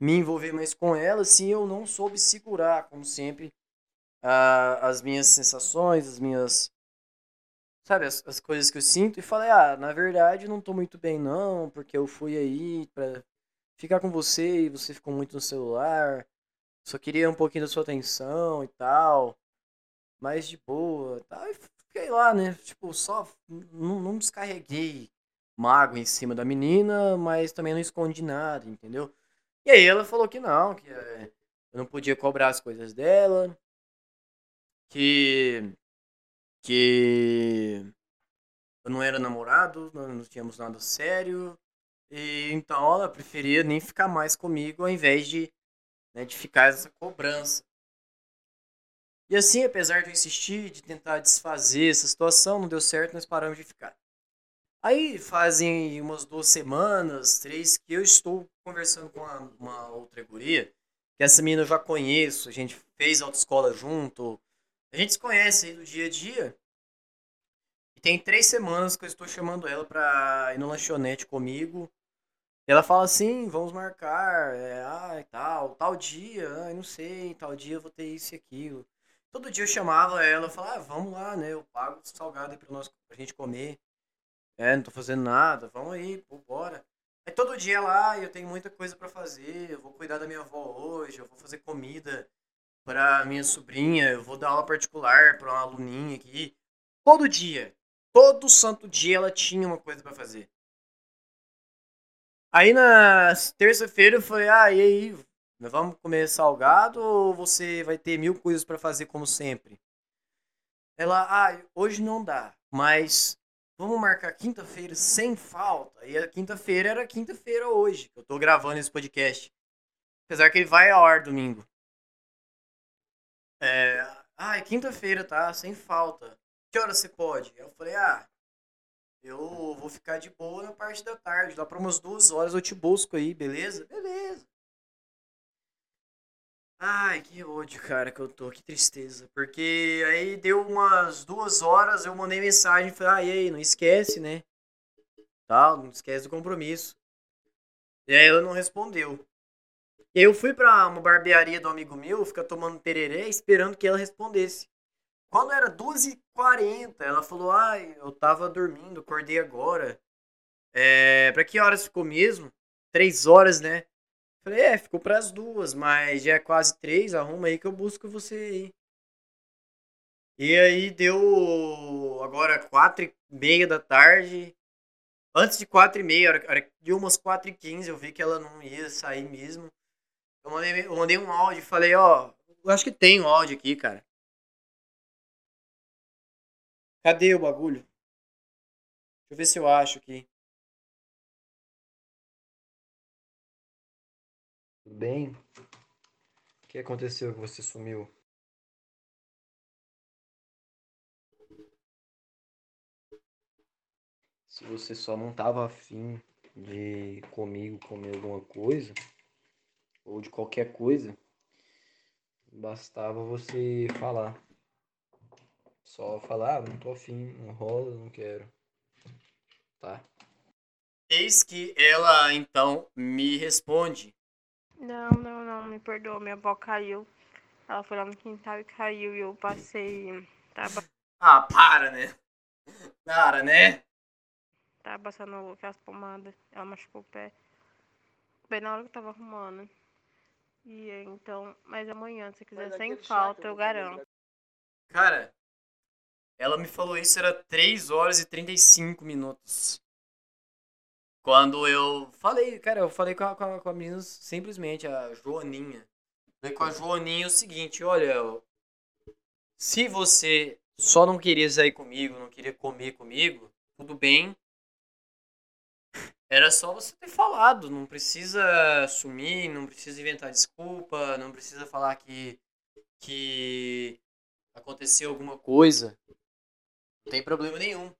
me envolver mais com ela, assim, eu não soube segurar, como sempre, a- as minhas sensações, as minhas. Sabe, as, as coisas que eu sinto. E falei, ah, na verdade não tô muito bem não, porque eu fui aí pra ficar com você e você ficou muito no celular. Só queria um pouquinho da sua atenção e tal. Mais de boa. Tá? E fiquei lá, né? Tipo, só. Não, não descarreguei mágoa em cima da menina, mas também não escondi nada, entendeu? E aí ela falou que não, que eh, eu não podia cobrar as coisas dela, que que eu não era namorado, não tínhamos nada sério, e então ela preferia nem ficar mais comigo ao invés de, né, de ficar essa cobrança. E assim, apesar de eu insistir, de tentar desfazer essa situação, não deu certo, nós paramos de ficar. Aí fazem umas duas semanas, três, que eu estou conversando com uma, uma outra guria, que essa menina eu já conheço, a gente fez autoescola junto, a gente se conhece aí do dia a dia. E tem três semanas que eu estou chamando ela pra ir no lanchonete comigo. E ela fala assim, vamos marcar, é, ah, tal, tal dia, ai, não sei, tal dia eu vou ter isso e aquilo. Todo dia eu chamava ela, eu falava, ah, vamos lá, né, eu pago salgado aí pra, nós, pra gente comer. É, não tô fazendo nada, vamos aí, pô, bora. Aí todo dia lá eu tenho muita coisa pra fazer, eu vou cuidar da minha avó hoje, eu vou fazer comida pra minha sobrinha, eu vou dar aula particular pra uma aluninha aqui. Todo dia, todo santo dia ela tinha uma coisa pra fazer. Aí na terça-feira eu falei, ah, e aí, nós vamos comer salgado ou você vai ter mil coisas pra fazer como sempre? Ela, ah, hoje não dá, mas vamos marcar quinta-feira sem falta. E a quinta-feira era quinta-feira hoje, que eu tô gravando esse podcast. Apesar que ele vai ao ar domingo. É, ah, é quinta-feira, tá? Sem falta. Que hora você pode? Eu falei, ah, eu vou ficar de boa na parte da tarde. Lá pra umas duas horas eu te busco aí, beleza? Beleza. Ai, que ódio, cara, que eu tô, que tristeza. Porque aí deu umas duas horas, eu mandei mensagem, falei, ah, e aí, não esquece, né? Tal, não esquece do compromisso. E aí ela não respondeu. E aí eu fui pra uma barbearia do amigo meu, ficar tomando tereré, esperando que ela respondesse. Quando era 2h40, ela falou, ai, eu tava dormindo, acordei agora. É, pra que horas ficou mesmo? Três horas, né? Falei, é, ficou pras duas, mas já é quase três, arruma aí que eu busco você aí. E aí deu agora quatro e meia da tarde. Antes de quatro e meia, deu umas quatro e quinze, eu vi que ela não ia sair mesmo. Eu mandei, eu mandei um áudio e falei, ó, eu acho que tem um áudio aqui, cara. Cadê o bagulho? Deixa eu ver se eu acho aqui. Tudo bem? O que aconteceu que você sumiu? Se você só não tava afim de comigo comer alguma coisa, ou de qualquer coisa, bastava você falar. Só falar, ah, não tô afim, não rola, não quero. Tá? Eis que ela então me responde. Não, não, não, me perdoa, minha avó caiu. Ela foi lá no quintal e caiu e eu passei. Tava, Ah, para, né? Para, né? tava passando aquelas pomadas. Ela machucou o pé. Bem na hora que eu tava arrumando. E então, mas amanhã, se quiser, sem falta, eu garanto. Cara, ela me falou isso, era 3 horas e 35 minutos. Quando eu falei, cara, eu falei com a, com a, com a menina simplesmente, a Joaninha. Falei com a Joaninha o seguinte, olha, se você só não queria sair comigo, não queria comer comigo, tudo bem. Era só você ter falado, não precisa sumir, não precisa inventar desculpa, não precisa falar que que aconteceu alguma coisa. Não tem problema nenhum.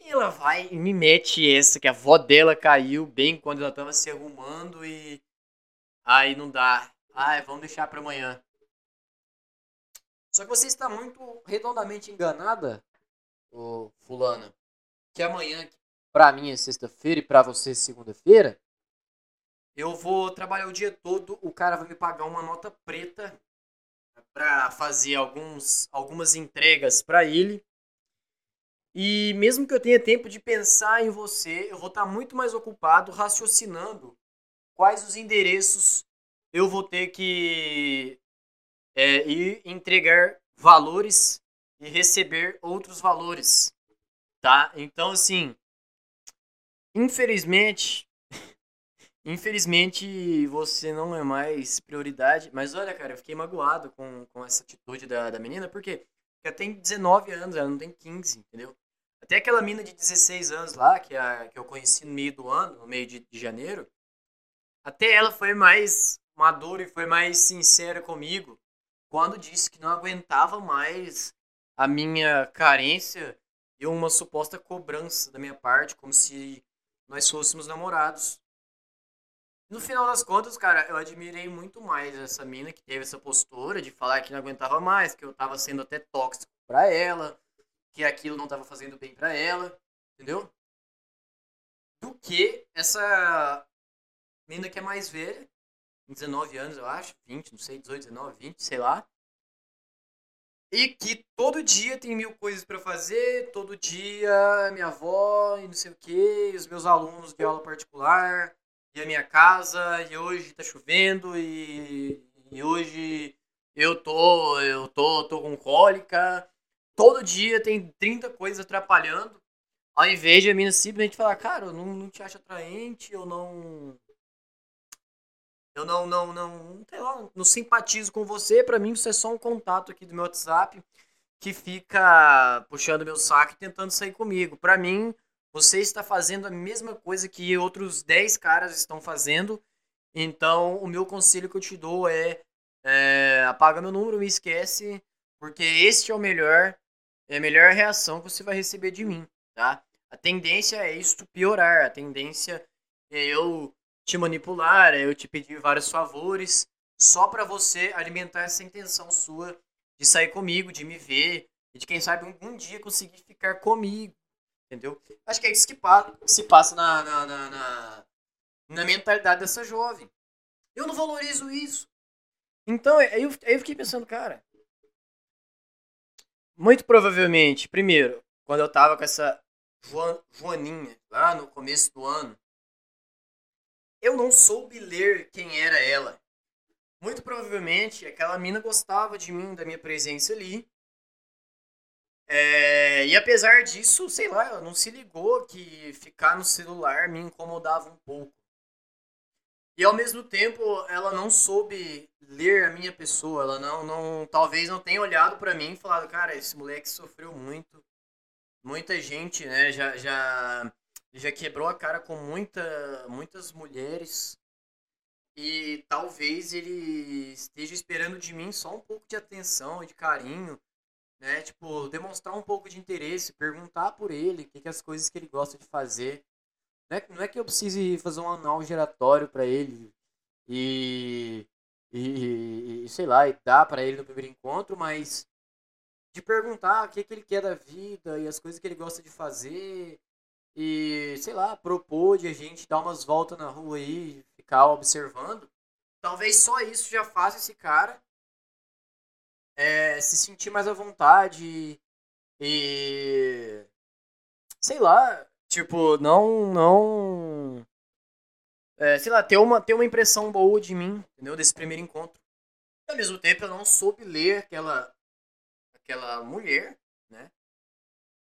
E ela vai e me mete essa, que a avó dela caiu bem quando ela tava se arrumando e. Aí não dá. Ai, vamos deixar pra amanhã. Só que você está muito redondamente enganada, ô fulana. Que amanhã, que pra mim é sexta-feira e pra você é segunda-feira, eu vou trabalhar o dia todo, o cara vai me pagar uma nota preta pra fazer alguns, algumas entregas pra ele. E mesmo que eu tenha tempo de pensar em você, eu vou estar muito mais ocupado raciocinando quais os endereços eu vou ter que é, ir entregar valores e receber outros valores, tá? Então, assim, infelizmente, infelizmente você não é mais prioridade. Mas olha, cara, eu fiquei magoado com, com essa atitude da, da menina, porque ela tem 19 anos, ela não tem 15, entendeu? Até aquela mina de 16 anos lá, que, a, que eu conheci no meio do ano, no meio de, de janeiro, até ela foi mais madura e foi mais sincera comigo quando disse que não aguentava mais a minha carência e uma suposta cobrança da minha parte, como se nós fôssemos namorados. No final das contas, cara, eu admirei muito mais essa mina que teve essa postura de falar que não aguentava mais, que eu tava sendo até tóxico pra ela, que aquilo não tava fazendo bem pra ela, entendeu? Do que essa mina que é mais velha, 19 anos, eu acho, 20, não sei, 18, 19, 20, sei lá. E que todo dia tem mil coisas pra fazer, todo dia minha avó e não sei o que, os meus alunos de aula particular, e a minha casa, e hoje tá chovendo, e, e hoje eu tô, eu tô, tô com cólica. Todo dia tem 30 coisas atrapalhando. Ao invés de a mina simplesmente falar, cara, eu não, não te acho atraente, eu não. Eu não, não, não, sei lá, não simpatizo com você. Pra mim, você é só um contato aqui do meu WhatsApp que fica puxando meu saco e tentando sair comigo. Pra mim, você está fazendo a mesma coisa que outros 10 caras estão fazendo. Então, o meu conselho que eu te dou é, é apaga meu número, me esquece, porque este é o melhor, é a melhor reação que você vai receber de mim, tá? A tendência é isso piorar, a tendência é eu te manipular, é eu te pedir vários favores, só para você alimentar essa intenção sua de sair comigo, de me ver, e de quem sabe um, um dia conseguir ficar comigo, entendeu? Acho que é isso que se passa na, na, na, na, na mentalidade dessa jovem. Eu não valorizo isso. Então, aí eu, aí eu fiquei pensando, cara. Muito provavelmente, primeiro, quando eu tava com essa Joan- Joaninha, lá no começo do ano, eu não soube ler quem era ela. Muito provavelmente aquela mina gostava de mim, da minha presença ali. É, e apesar disso, sei lá, ela não se ligou que ficar no celular me incomodava um pouco. E ao mesmo tempo, ela não soube ler a minha pessoa, ela não, não talvez não tenha olhado pra mim e falado, cara, esse moleque sofreu muito. Muita gente, né, já já já quebrou a cara com muita, muitas mulheres. E talvez ele esteja esperando de mim só um pouco de atenção e de carinho, né? Tipo, demonstrar um pouco de interesse, perguntar por ele, o que, que as coisas que ele gosta de fazer. Não é, não é que eu precise fazer um anal giratório pra ele e, e, e, sei lá, e dar pra ele no primeiro encontro, mas de perguntar o que, que ele quer da vida e as coisas que ele gosta de fazer e, sei lá, propor de a gente dar umas voltas na rua aí, ficar observando. Talvez só isso já faça esse cara é, se sentir mais à vontade e. Sei lá, tipo, não. não é, sei lá, ter uma, ter uma impressão boa de mim, entendeu? Desse primeiro encontro. Ao mesmo tempo, eu não soube ler aquela, aquela mulher?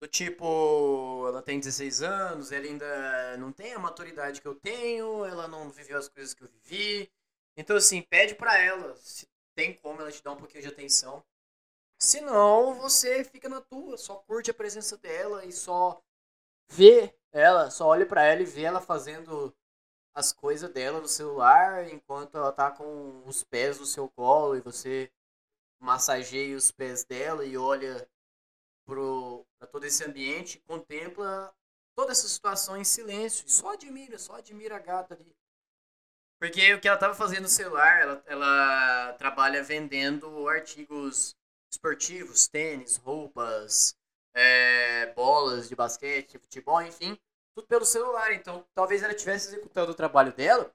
Do tipo, ela tem 16 anos, ela ainda não tem a maturidade que eu tenho, ela não viveu as coisas que eu vivi. Então, assim, pede pra ela, se tem como ela te dar um pouquinho de atenção. Se não, você fica na tua, só curte a presença dela e só vê ela, só olha para ela e vê ela fazendo as coisas dela no celular enquanto ela tá com os pés no seu colo e você massageia os pés dela e olha pro pra todo esse ambiente, contempla toda essa situação em silêncio e só admira, só admira a gata ali. Porque o que ela tava fazendo no celular, ela, ela trabalha vendendo artigos esportivos, tênis, roupas, é, bolas de basquete, futebol, enfim, tudo pelo celular. Então, talvez ela estivesse executando o trabalho dela.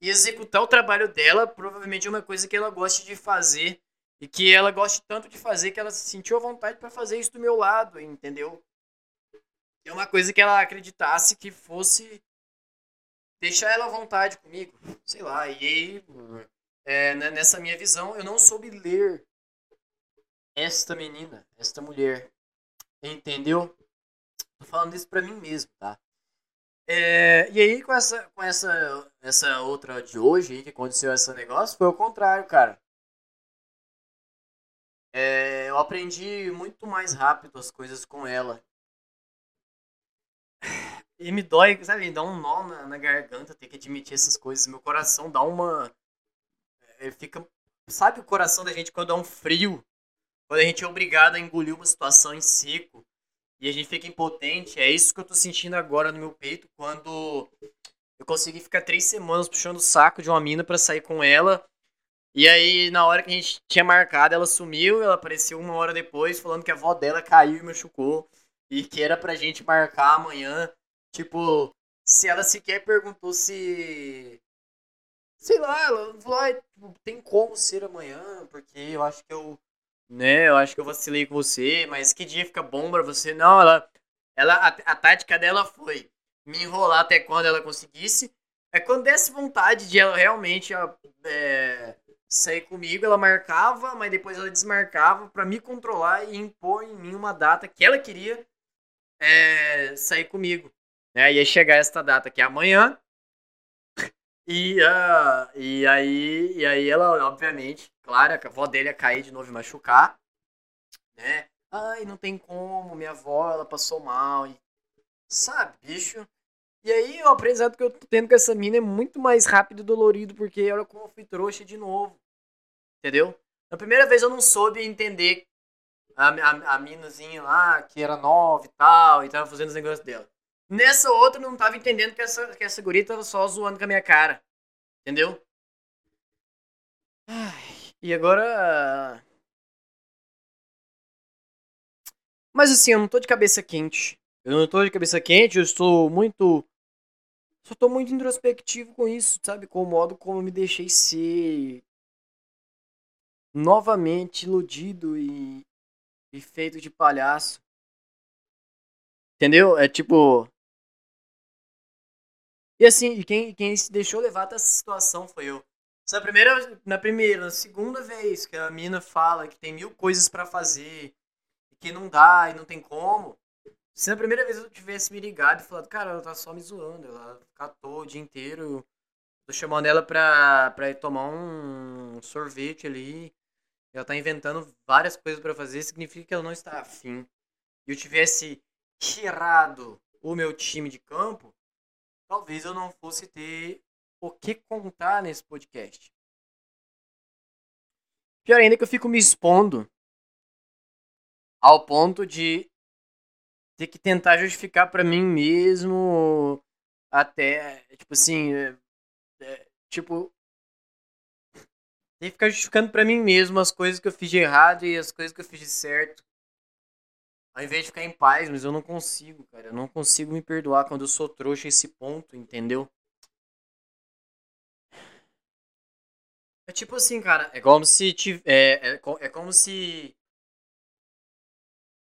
E executar o trabalho dela provavelmente é uma coisa que ela goste de fazer e que ela goste tanto de fazer que ela sentiu a vontade para fazer isso do meu lado, entendeu? É uma coisa que ela acreditasse que fosse deixar ela à vontade comigo, sei lá. E aí, é, nessa minha visão, eu não soube ler esta menina, esta mulher. Entendeu? Tô falando isso pra mim mesmo, tá? É, e aí, com essa, com essa, essa outra de hoje aí, que aconteceu esse negócio, foi o contrário, cara. É, eu aprendi muito mais rápido as coisas com ela. E me dói, sabe? Dá um nó na, na garganta ter que admitir essas coisas. Meu coração dá uma. Ele fica. Sabe o coração da gente quando dá um frio? Quando a gente é obrigado a engolir uma situação em seco e a gente fica impotente. É isso que eu tô sentindo agora no meu peito quando eu consegui ficar três semanas puxando o saco de uma mina para sair com ela. E aí, na hora que a gente tinha marcado, ela sumiu, ela apareceu uma hora depois falando que a avó dela caiu e machucou. E que era pra gente marcar amanhã. Tipo, se ela sequer perguntou se. Sei lá, ela falou, ah, tem como ser amanhã, porque eu acho que eu. Né, eu acho que eu vacilei com você, mas que dia fica bom pra você? Não, ela. ela a, a tática dela foi me enrolar até quando ela conseguisse. É quando desse vontade de ela realmente é, sair comigo, ela marcava, mas depois ela desmarcava para me controlar e impor em mim uma data que ela queria é, sair comigo. Né? Ia chegar esta data que é amanhã. E, uh, e, aí, e aí ela, obviamente, claro, a avó dele ia cair de novo e machucar. Né? Ai, não tem como, minha avó, ela passou mal. E, sabe, bicho? E aí o aprendizado que eu tô tendo com essa mina é muito mais rápido e dolorido, porque olha como eu fui trouxa de novo. Entendeu? Na primeira vez eu não soube entender a, a, a minazinha lá, que era nova e tal, e tava fazendo os negócios dela. Nessa outra, eu não tava entendendo que essa, que essa guria tava só zoando com a minha cara. Entendeu? Ai, e agora. Mas assim, eu não tô de cabeça quente. Eu não tô de cabeça quente, eu estou muito. Só tô muito introspectivo com isso, sabe? Com o modo como eu me deixei ser. Novamente iludido e. e feito de palhaço. Entendeu? É tipo. E assim, quem, quem se deixou levar dessa situação foi eu. Essa primeira, na primeira, na segunda vez que a mina fala que tem mil coisas para fazer, que não dá e não tem como. Se na primeira vez eu tivesse me ligado e falado, cara, ela tá só me zoando, ela catou o dia inteiro, tô chamando ela pra, pra ir tomar um sorvete ali, ela tá inventando várias coisas para fazer, significa que ela não está afim. E eu tivesse tirado o meu time de campo, talvez eu não fosse ter o que contar nesse podcast. Pior ainda que eu fico me expondo ao ponto de ter que tentar justificar para mim mesmo até, tipo assim, é, é, tipo, que ficar justificando pra mim mesmo as coisas que eu fiz de errado e as coisas que eu fiz de certo. Ao invés de ficar em paz, mas eu não consigo, cara. Eu não consigo me perdoar quando eu sou trouxa esse ponto, entendeu? É tipo assim, cara, é como se é, é, é como se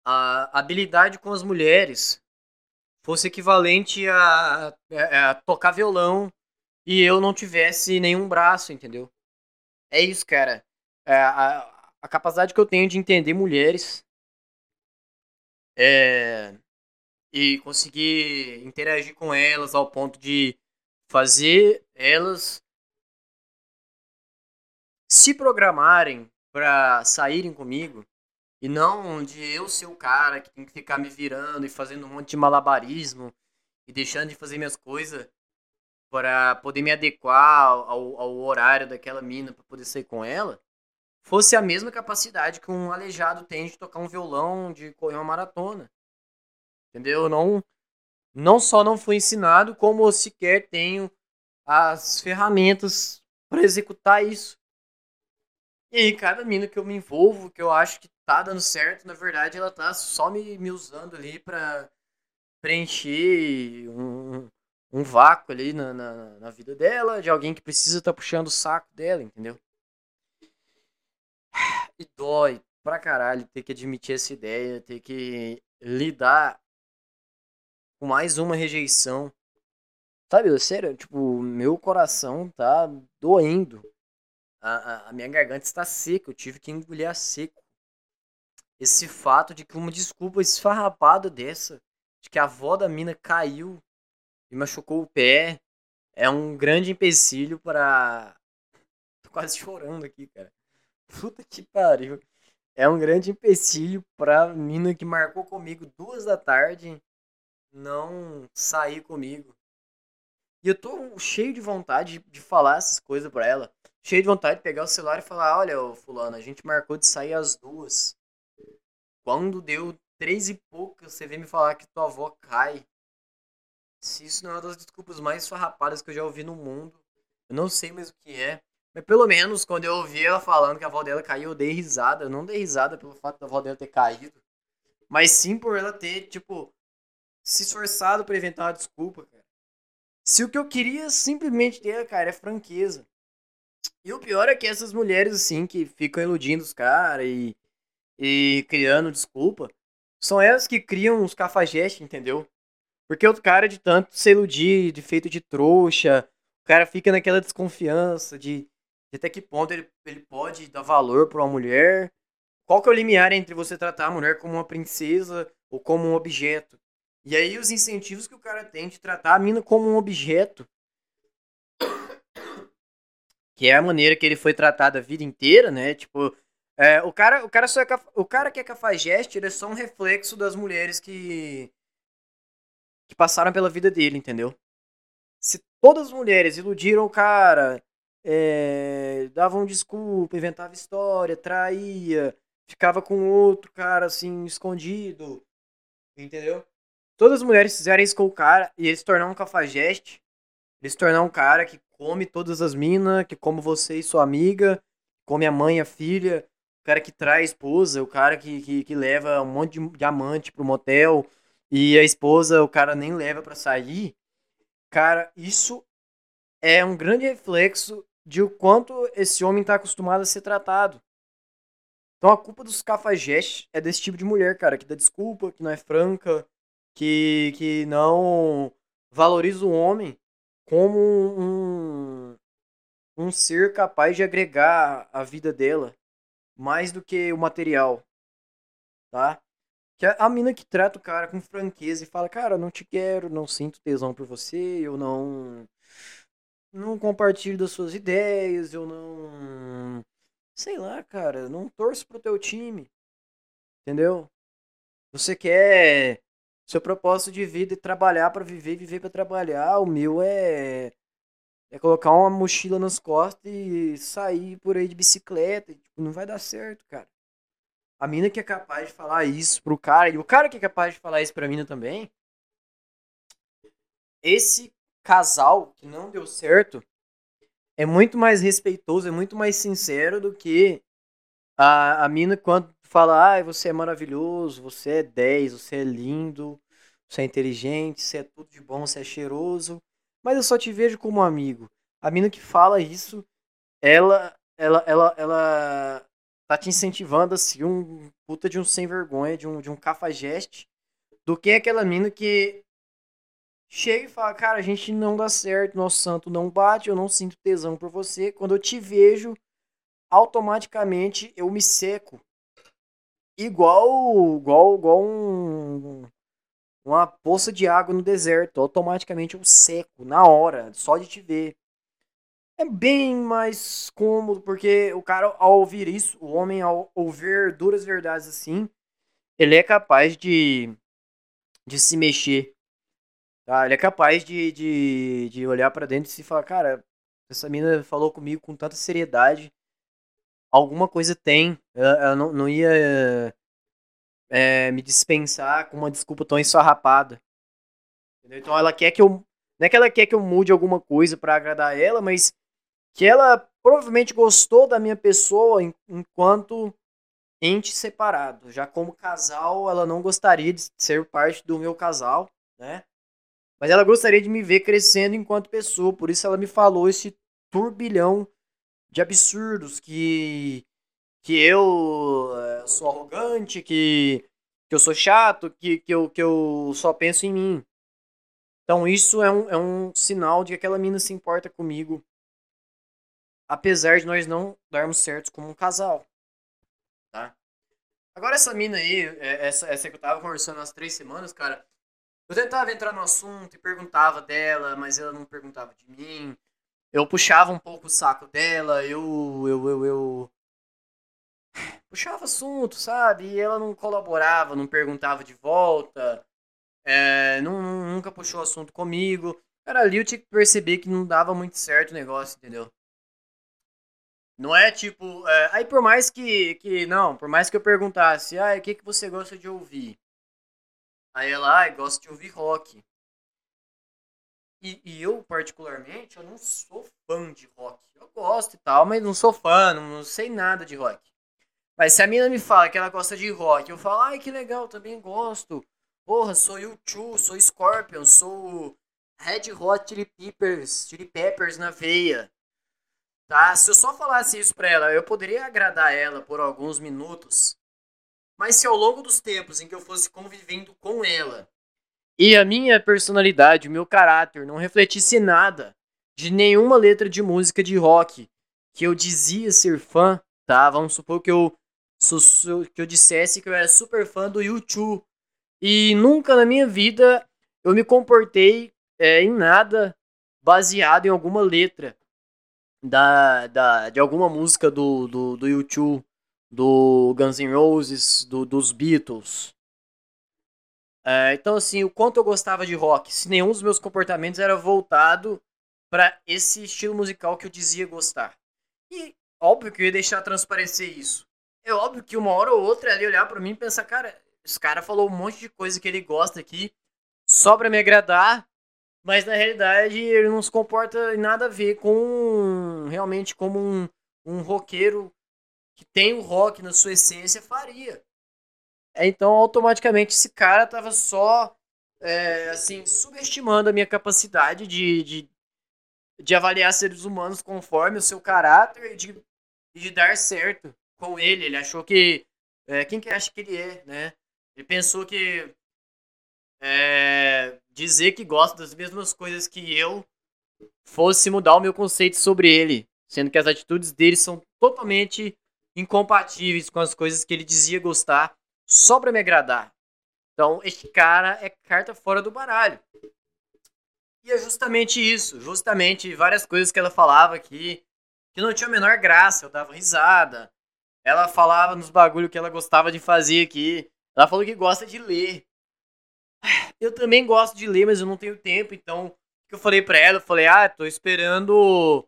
a habilidade com as mulheres fosse equivalente a, a- a tocar violão e eu não tivesse nenhum braço, entendeu? É isso, cara. É, a, a capacidade que eu tenho de entender mulheres é, e conseguir interagir com elas ao ponto de fazer elas se programarem pra saírem comigo e não de eu ser o cara que tem que ficar me virando e fazendo um monte de malabarismo e deixando de fazer minhas coisas para poder me adequar ao, ao horário daquela mina para poder sair com ela, fosse a mesma capacidade que um aleijado tem de tocar um violão, de correr uma maratona. Entendeu? Não, não só não fui ensinado, como sequer tenho as ferramentas para executar isso. E aí, cada mina que eu me envolvo, que eu acho que tá dando certo, na verdade, ela tá só me, me usando ali pra preencher um, um vácuo ali na, na, na vida dela, de alguém que precisa tá puxando o saco dela, entendeu? E dói pra caralho ter que admitir essa ideia, ter que lidar com mais uma rejeição. Sabe, sério, tipo, meu coração tá doendo. A, a, a minha garganta está seca, eu tive que engolir a seco. Esse fato de que uma desculpa esfarrapada dessa, de que a avó da mina caiu e machucou o pé, é um grande empecilho para. Tô quase chorando aqui, cara. Puta que pariu. É um grande empecilho pra mina que marcou comigo duas da tarde não sair comigo. E eu tô cheio de vontade de, falar essas coisas pra ela. Cheio de vontade de pegar o celular e falar: Olha, Fulano, a gente marcou de sair às duas. Quando deu três e pouca, você vem me falar que tua avó cai. Se isso não é uma das desculpas mais farrapadas que eu já ouvi no mundo, eu não sei mais o que é. Mas pelo menos quando eu ouvi ela falando que a avó dela caiu, eu dei risada. Eu não dei risada pelo fato da avó dela ter caído. Mas sim por ela ter, tipo, se esforçado pra inventar uma desculpa, cara. Se o que eu queria simplesmente ter, cara, é franqueza. E o pior é que essas mulheres, assim, que ficam iludindo os caras e, e criando desculpa, são elas que criam os cafajestes, entendeu? Porque o cara, de tanto se iludir, de feito de trouxa, o cara fica naquela desconfiança de, de até que ponto ele, ele pode dar valor pra uma mulher. Qual que é o limiar entre você tratar a mulher como uma princesa ou como um objeto? E aí os incentivos que o cara tem de tratar a mina como um objeto que é a maneira que ele foi tratado a vida inteira, né? Tipo, é, o cara, o cara só é o cara que é cafajeste, ele é só um reflexo das mulheres que que passaram pela vida dele, entendeu? Se todas as mulheres iludiram o cara, é, davam desculpa, inventava história, traía, ficava com outro cara assim escondido, entendeu? Todas as mulheres fizerem isso com o cara e ele se tornar um cafajeste, ele se tornar um cara que come todas as minas, que come você e sua amiga, come a mãe a filha, o cara que trai a esposa, o cara que, que, que leva um monte de diamante pro motel e a esposa o cara nem leva pra sair. Cara, isso é um grande reflexo de o quanto esse homem tá acostumado a ser tratado. Então a culpa dos cafajestes é desse tipo de mulher, cara, que dá desculpa, que não é franca, que, que não valoriza o homem como um, um ser capaz de agregar a vida dela mais do que o material, tá? Que é a mina que trata o cara com franqueza e fala, cara, não te quero, não sinto tesão por você, eu não não compartilho das suas ideias, eu não sei lá, cara, não torço pro teu time. Entendeu? Você quer seu propósito de vida é trabalhar pra viver, viver pra trabalhar. O meu é é colocar uma mochila nas costas e sair por aí de bicicleta. Tipo, não vai dar certo, cara. A mina que é capaz de falar isso pro cara, e o cara que é capaz de falar isso pra mina também, esse casal que não deu certo é muito mais respeitoso, é muito mais sincero do que a, a mina quando fala, ah, você é maravilhoso, você é 10, você é lindo, você é inteligente, você é tudo de bom, você é cheiroso, mas eu só te vejo como amigo. A mina que fala isso, ela ela ela ela tá te incentivando a ser um puta de um sem vergonha, de um de um cafajeste, do que aquela mina que chega e fala, cara, a gente não dá certo, nosso santo não bate, eu não sinto tesão por você. Quando eu te vejo, automaticamente eu me seco. Igual, igual, igual um, uma poça de água no deserto. Automaticamente eu seco, na hora, só de te ver. É bem mais cômodo, porque o cara, ao ouvir isso, o homem, ao ouvir duras verdades assim, ele é capaz de, de se mexer Tá? Ele é capaz de, de, de olhar para dentro e se falar, cara, essa mina falou comigo com tanta seriedade, alguma coisa tem. Ela, ela não, não ia é, me dispensar com uma desculpa tão ensarrapada. Entendeu? Então ela quer que eu. Não é que ela quer que eu mude alguma coisa para agradar ela, mas que ela provavelmente gostou da minha pessoa enquanto ente separado. Já como casal, ela não gostaria de ser parte do meu casal, né? Mas ela gostaria de me ver crescendo enquanto pessoa, por isso ela me falou esse turbilhão de absurdos que que eu uh, sou arrogante, que, que eu sou chato, que, que, eu, que eu só penso em mim. Então isso é um, é um sinal de que aquela mina se importa comigo, apesar de nós não darmos certo como um casal. Tá? Agora essa mina aí, é, essa, essa que eu tava conversando há três semanas, cara, eu tentava entrar no assunto e perguntava dela, mas ela não perguntava de mim. Eu puxava um pouco o saco dela, eu. eu, eu, eu... puxava assunto, sabe? E ela não colaborava, não perguntava de volta, é, não, nunca puxou assunto comigo. Cara, ali eu tinha que perceber que não dava muito certo o negócio, entendeu? Não é tipo. É, aí por mais que, que. Não, por mais que eu perguntasse, ah, o que, que você gosta de ouvir? Aí ela, ai, gosta de ouvir rock. E, e, eu, particularmente, eu não sou fã de rock. Eu gosto e tal, mas não sou fã, não, não sei nada de rock. Mas se a mina me fala que ela gosta de rock, eu falo, ai, que legal, também gosto. Porra, sou U2, sou Scorpion, sou Red Hot Chili Peppers, Chili Peppers na veia. Tá? Se eu só falasse isso pra ela, eu poderia agradar ela por alguns minutos. Mas se ao longo dos tempos em que eu fosse convivendo com ela e a minha personalidade, o meu caráter não refletisse nada de nenhuma letra de música de rock que eu dizia ser fã, tá? Vamos supor que eu que eu dissesse que eu era super fã do YouTube e nunca na minha vida eu me comportei é, em nada baseado em alguma letra da, da, de alguma música do, do, do YouTube do Guns N' Roses, do, dos Beatles. É, então, assim, o quanto eu gostava de rock, se nenhum dos meus comportamentos era voltado para esse estilo musical que eu dizia gostar. E óbvio que eu ia deixar transparecer isso. É óbvio que uma hora ou outra ele olhar para mim e pensar, cara, esse cara falou um monte de coisa que ele gosta aqui só pra me agradar, mas na realidade ele não se comporta em nada a ver com realmente como um, um roqueiro que tem o rock na sua essência faria. É, então, automaticamente, esse cara tava só, é, assim, subestimando a minha capacidade de, de, de, avaliar seres humanos conforme o seu caráter e de, de dar certo com ele. Ele achou que. É, quem que acha que ele é, né? Ele pensou que é, dizer que gosta das mesmas coisas que eu fosse mudar o meu conceito sobre ele, sendo que as atitudes dele são totalmente incompatíveis com as coisas que ele dizia gostar só pra me agradar. Então, este cara é carta fora do baralho. E é justamente isso, justamente várias coisas que ela falava aqui que não tinha a menor graça, eu dava risada. Ela falava nos bagulho que ela gostava de fazer aqui. Ela falou que gosta de ler. Eu também gosto de ler, mas eu não tenho tempo, então que eu falei pra ela? Eu falei: "Ah, tô esperando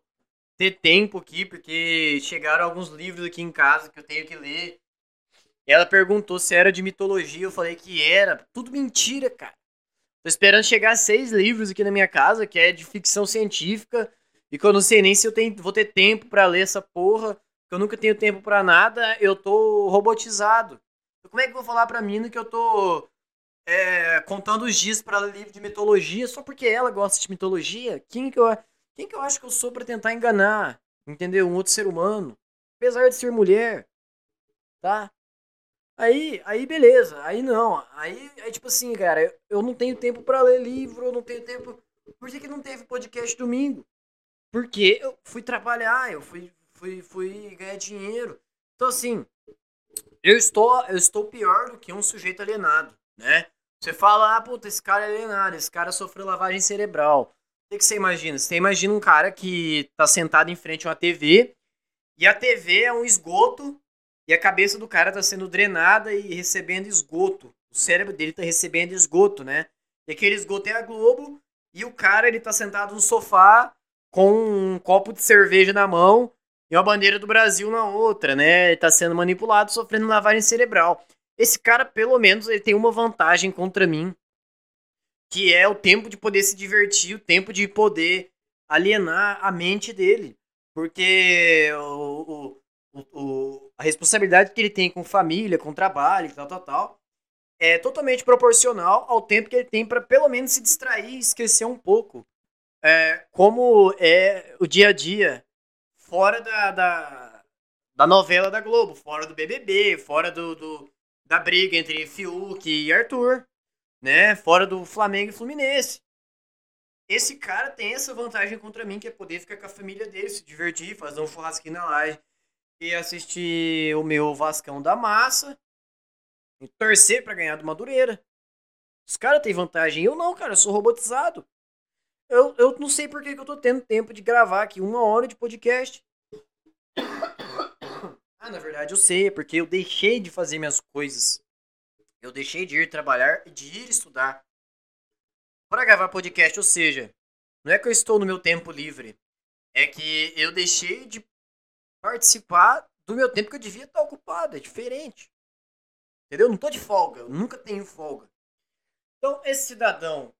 ter tempo aqui, porque chegaram alguns livros aqui em casa que eu tenho que ler. Ela perguntou se era de mitologia, eu falei que era. Tudo mentira, cara. Tô esperando chegar seis livros aqui na minha casa, que é de ficção científica, e que eu não sei nem se eu tenho, vou ter tempo pra ler essa porra, que eu nunca tenho tempo pra nada, eu tô robotizado. Como é que eu vou falar pra mina que eu tô é, contando os dias pra ler livro de mitologia só porque ela gosta de mitologia? Quem que eu, quem que eu acho que eu sou pra tentar enganar, entendeu? Um outro ser humano, apesar de ser mulher, tá? Aí, aí beleza, aí não. Aí, aí tipo assim, cara, eu, eu não tenho tempo pra ler livro, eu não tenho tempo. Por que, que não teve podcast domingo? Porque eu fui trabalhar, eu fui, fui, fui ganhar dinheiro. Então assim, eu estou, eu estou pior do que um sujeito alienado, né? Você fala, ah, puta, esse cara é alienado, esse cara sofreu lavagem cerebral. O que, que você imagina? Você imagina um cara que tá sentado em frente a uma TV e a TV é um esgoto e a cabeça do cara tá sendo drenada e recebendo esgoto. O cérebro dele tá recebendo esgoto, né? E aquele esgoto é a Globo e o cara ele tá sentado no sofá com um copo de cerveja na mão e uma bandeira do Brasil na outra, né? Ele tá sendo manipulado, sofrendo lavagem cerebral. Esse cara, pelo menos, ele tem uma vantagem contra mim, que é o tempo de poder se divertir, o tempo de poder alienar a mente dele. Porque o, o, o, a responsabilidade que ele tem com família, com trabalho, tal, tal, tal, é totalmente proporcional ao tempo que ele tem para pelo menos se distrair e esquecer um pouco é, como é o dia a dia fora da, da, da, novela da Globo, fora do BBB, fora do, do, da briga entre Fiuk e Arthur, né? Fora do Flamengo e Fluminense. Esse cara tem essa vantagem contra mim, que é poder ficar com a família dele, se divertir, fazer um churrasquinho na live e assistir o meu Vascão da Massa e torcer para ganhar do Madureira. Os caras têm vantagem, eu não, cara, eu sou robotizado. Eu, eu não sei por que, que eu tô tendo tempo de gravar aqui uma hora de podcast. Ah, na verdade eu sei, porque eu deixei de fazer minhas coisas. Eu deixei de ir trabalhar e de ir estudar. Para gravar podcast, ou seja, não é que eu estou no meu tempo livre. É que eu deixei de participar do meu tempo que eu devia estar ocupado. É diferente. Entendeu? Não tô de folga. Eu nunca tenho folga. Então, esse cidadão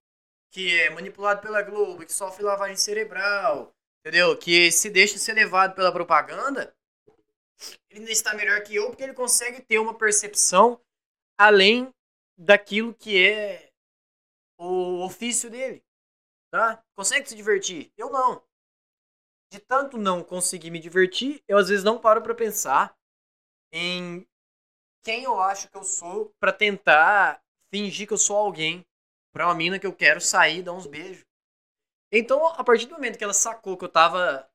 que é manipulado pela Globo, que sofre lavagem cerebral, entendeu? Que se deixa ser levado pela propaganda, ele está melhor que eu porque ele consegue ter uma percepção além daquilo que é o ofício dele, tá? Consegue se divertir? Eu não. De tanto não conseguir me divertir, eu às vezes não paro para pensar em quem eu acho que eu sou para tentar fingir que eu sou alguém pra uma mina que eu quero sair e dar uns beijos. Então, a partir do momento que ela sacou que eu tava.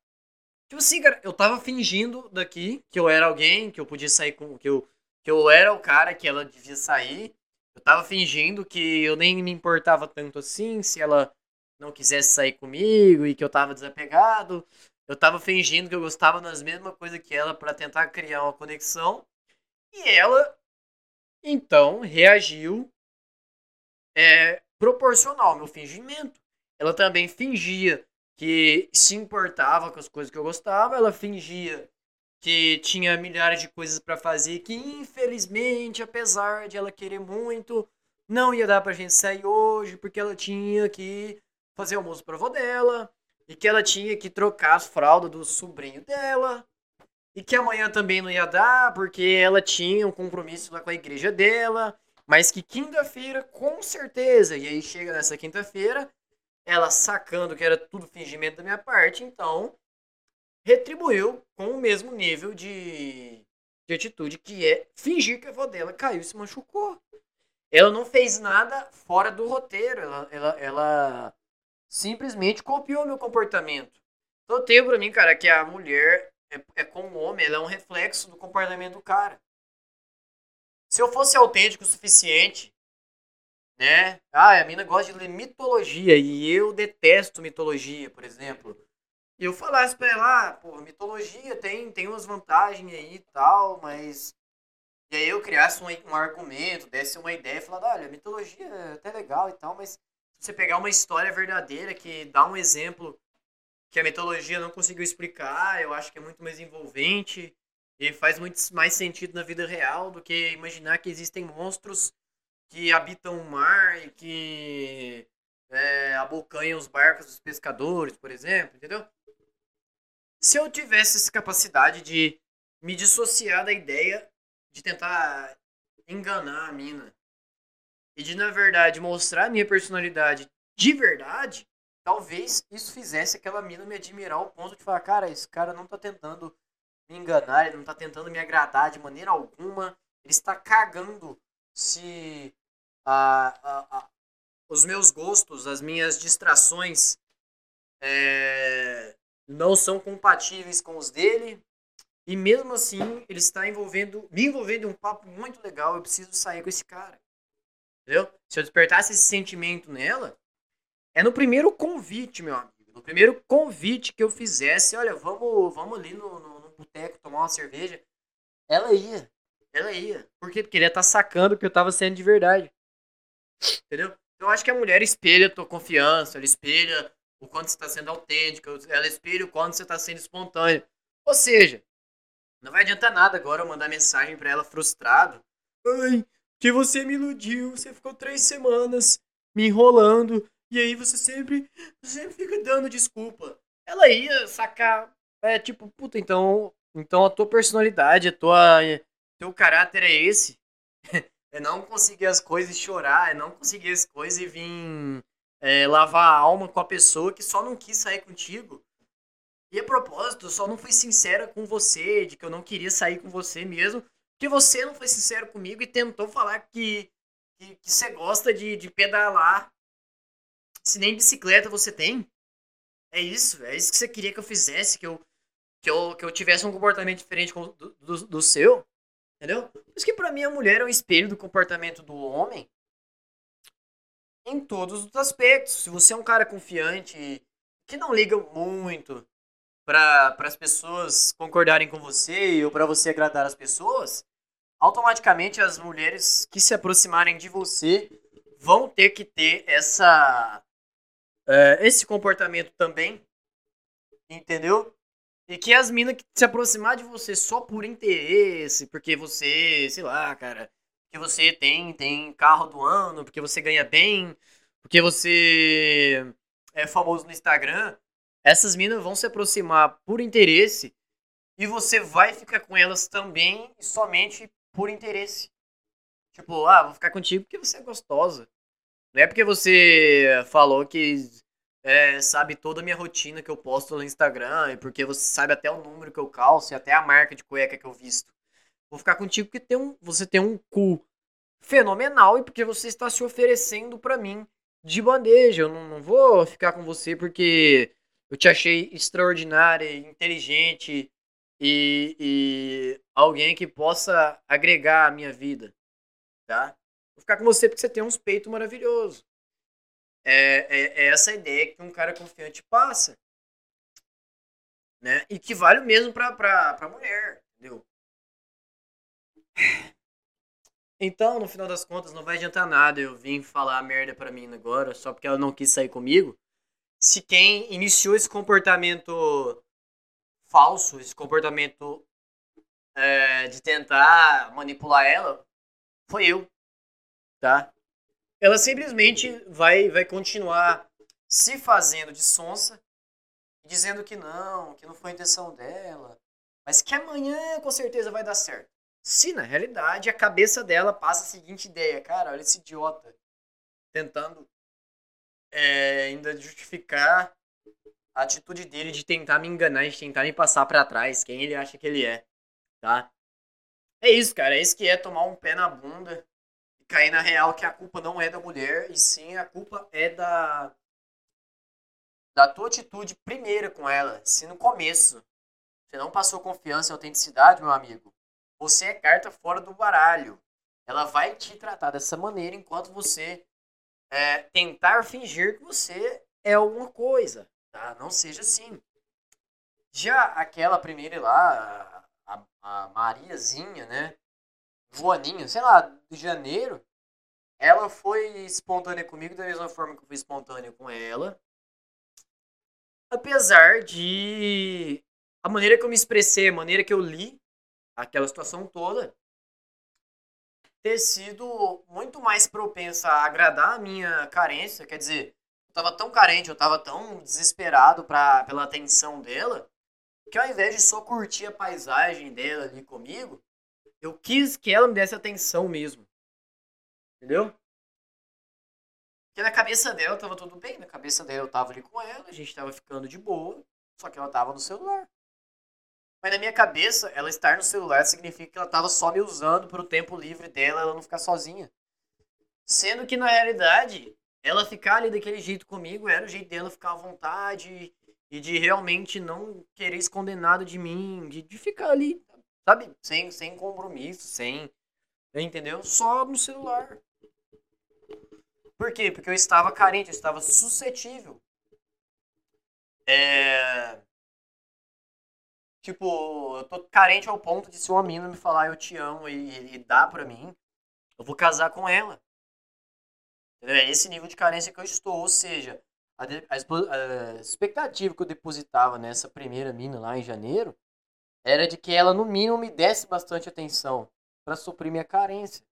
Tipo assim, cara, eu tava fingindo daqui que eu era alguém, que eu podia sair com. que eu, que eu era o cara que ela devia sair. Eu tava fingindo que eu nem me importava tanto assim, se ela não quisesse sair comigo e que eu tava desapegado. Eu tava fingindo que eu gostava das mesmas coisas que ela para tentar criar uma conexão. E ela, então, reagiu é, proporcional ao meu fingimento. Ela também fingia que se importava com as coisas que eu gostava, ela fingia que tinha milhares de coisas para fazer que infelizmente, apesar de ela querer muito, não ia dar pra gente sair hoje porque ela tinha que fazer almoço pra avó dela e que ela tinha que trocar as fraldas do sobrinho dela e que amanhã também não ia dar porque ela tinha um compromisso lá com a igreja dela mas que quinta-feira, com certeza, e aí chega nessa quinta-feira, ela sacando que era tudo fingimento da minha parte, então retribuiu com o mesmo nível de, de atitude, que é fingir que a avó dela caiu e se machucou. Ela não fez nada fora do roteiro, ela, ela, ela simplesmente copiou meu comportamento. Então eu tenho pra mim, cara, que a mulher é, é como homem, ela é um reflexo do comportamento do cara. Se eu fosse autêntico o suficiente, né? Ah, a mina gosta de ler mitologia e eu detesto mitologia, por exemplo. E eu falasse pra ela, ah, pô, mitologia tem, tem umas vantagens aí e tal, mas. E aí eu criasse um, um argumento, desse uma ideia, falando, olha, mitologia é até legal e tal, mas se você pegar uma história verdadeira que dá um exemplo que a mitologia não conseguiu explicar, eu acho que é muito mais envolvente. E faz muito mais sentido na vida real do que imaginar que existem monstros que habitam o mar e que é, abocanham os barcos dos pescadores, por exemplo, entendeu? Se eu tivesse essa capacidade de me dissociar da ideia de tentar enganar a mina e de, na verdade, mostrar a minha personalidade de verdade, talvez isso fizesse aquela mina me admirar ao ponto de falar, cara, esse cara não tá tentando me enganar, ele não tá tentando me agradar de maneira alguma, ele está cagando se os meus gostos, as minhas distrações é, não são compatíveis com os dele. E mesmo assim, ele está envolvendo, me envolvendo em um papo muito legal. Eu preciso sair com esse cara. Entendeu? Se eu despertasse esse sentimento nela, é no primeiro convite, meu amigo. No primeiro convite que eu fizesse, olha, vamos, vamos ali no, no, no boteco tomar uma cerveja. Ela ia. Ela ia. Por quê? Porque ele ia estar tá sacando que eu tava sendo de verdade. Entendeu? Eu acho que a mulher espelha a tua confiança, ela espelha o quanto você está sendo autêntico, ela espelha o quanto você está sendo espontâneo. Ou seja, não vai adiantar nada agora eu mandar mensagem para ela frustrado. Ai, que você me iludiu, você ficou três semanas me enrolando, e aí você sempre, sempre fica dando desculpa. Ela ia sacar, é tipo, puta, então, então a tua personalidade, a tua, teu caráter é esse. é não conseguir as coisas e chorar, é não conseguir as coisas e vir é, lavar a alma com a pessoa que só não quis sair contigo. E a propósito, só não fui sincera com você, de que eu não queria sair com você mesmo, que você não foi sincero comigo e tentou falar que, que, que você gosta de, de pedalar. Se nem bicicleta você tem. É isso, é isso que você queria que eu fizesse, que eu, que eu, que eu tivesse um comportamento diferente do, do, do seu. Entendeu? Por isso que pra mim a mulher é um espelho do comportamento do homem em todos os aspectos. Se você é um cara confiante, que não liga muito para as pessoas concordarem com você ou para você agradar as pessoas, automaticamente as mulheres que se aproximarem de você vão ter que ter essa uh, esse comportamento também, entendeu? E que as minas que se aproximar de você só por interesse, porque você, sei lá, cara, que você tem, tem carro do ano, porque você ganha bem, porque você é famoso no Instagram, essas minas vão se aproximar por interesse e você vai ficar com elas também somente por interesse. Tipo, ah, vou ficar contigo porque você é gostosa. Não é porque você falou que é, sabe toda a minha rotina que eu posto no Instagram e porque você sabe até o número que eu calço e até a marca de cueca que eu visto. Vou ficar contigo porque tem um, você tem um cu fenomenal e porque você está se oferecendo para mim de bandeja. Eu não, não, vou ficar com você porque eu te achei extraordinária, inteligente e, e alguém que possa agregar a minha vida, tá? Vou ficar com você porque você tem uns peitos maravilhosos. É, é, é essa ideia que um cara confiante passa. Né? E que vale mesmo pra, pra, pra mulher, entendeu? Então, no final das contas, não vai adiantar nada eu vim falar merda pra mim agora, só porque ela não quis sair comigo. Se quem iniciou esse comportamento falso, esse comportamento é, de tentar manipular ela, foi eu, tá? Ela simplesmente vai, vai continuar se fazendo de sonsa, dizendo que não, que não foi a intenção dela, mas que amanhã com certeza vai dar certo. Se na realidade a cabeça dela passa a seguinte ideia, cara, olha esse idiota tentando é, ainda justificar a atitude dele de tentar me enganar, de tentar me passar para trás, quem ele acha que ele é, tá? É isso, cara, é isso que é tomar um pé na bunda cair na real que a culpa não é da mulher, e sim a culpa é da da tua atitude primeira com ela. Se no começo você não passou confiança e autenticidade, meu amigo, você é carta fora do baralho. Ela vai te tratar dessa maneira enquanto você é, tentar fingir que você é alguma coisa, tá? Não seja assim. Já aquela primeira lá, a, a Mariazinha, né? Joaninha, sei lá, de janeiro, ela foi espontânea comigo da mesma forma que eu fui espontânea com ela. Apesar de a maneira que eu me expressei, a maneira que eu li aquela situação toda ter sido muito mais propensa a agradar a minha carência, quer dizer, eu tava tão carente, eu tava tão desesperado pra, pela atenção dela, que ao invés de só curtir a paisagem dela ali comigo, eu quis que ela me desse atenção mesmo. Entendeu? Porque na cabeça dela tava tudo bem, na cabeça dela eu tava ali com ela, a gente tava ficando de boa, só que ela tava no celular. Mas na minha cabeça, ela estar no celular significa que ela tava só me usando pro tempo livre dela, ela não ficar sozinha. Sendo que na realidade, ela ficar ali daquele jeito comigo era o jeito dela ficar à vontade e de realmente não querer esconder nada de mim, de, de ficar ali, sabe? Sem, sem compromisso, sem. Entendeu? Só no celular. Por quê? Porque eu estava carente, eu estava suscetível. É. Tipo, eu tô carente ao ponto de se uma mina me falar eu te amo e, e dá pra mim, eu vou casar com ela. É esse nível de carência que eu estou. Ou seja, a, a a expectativa que eu depositava nessa primeira mina lá em janeiro era de que ela, no mínimo, me desse bastante atenção para suprir minha carência.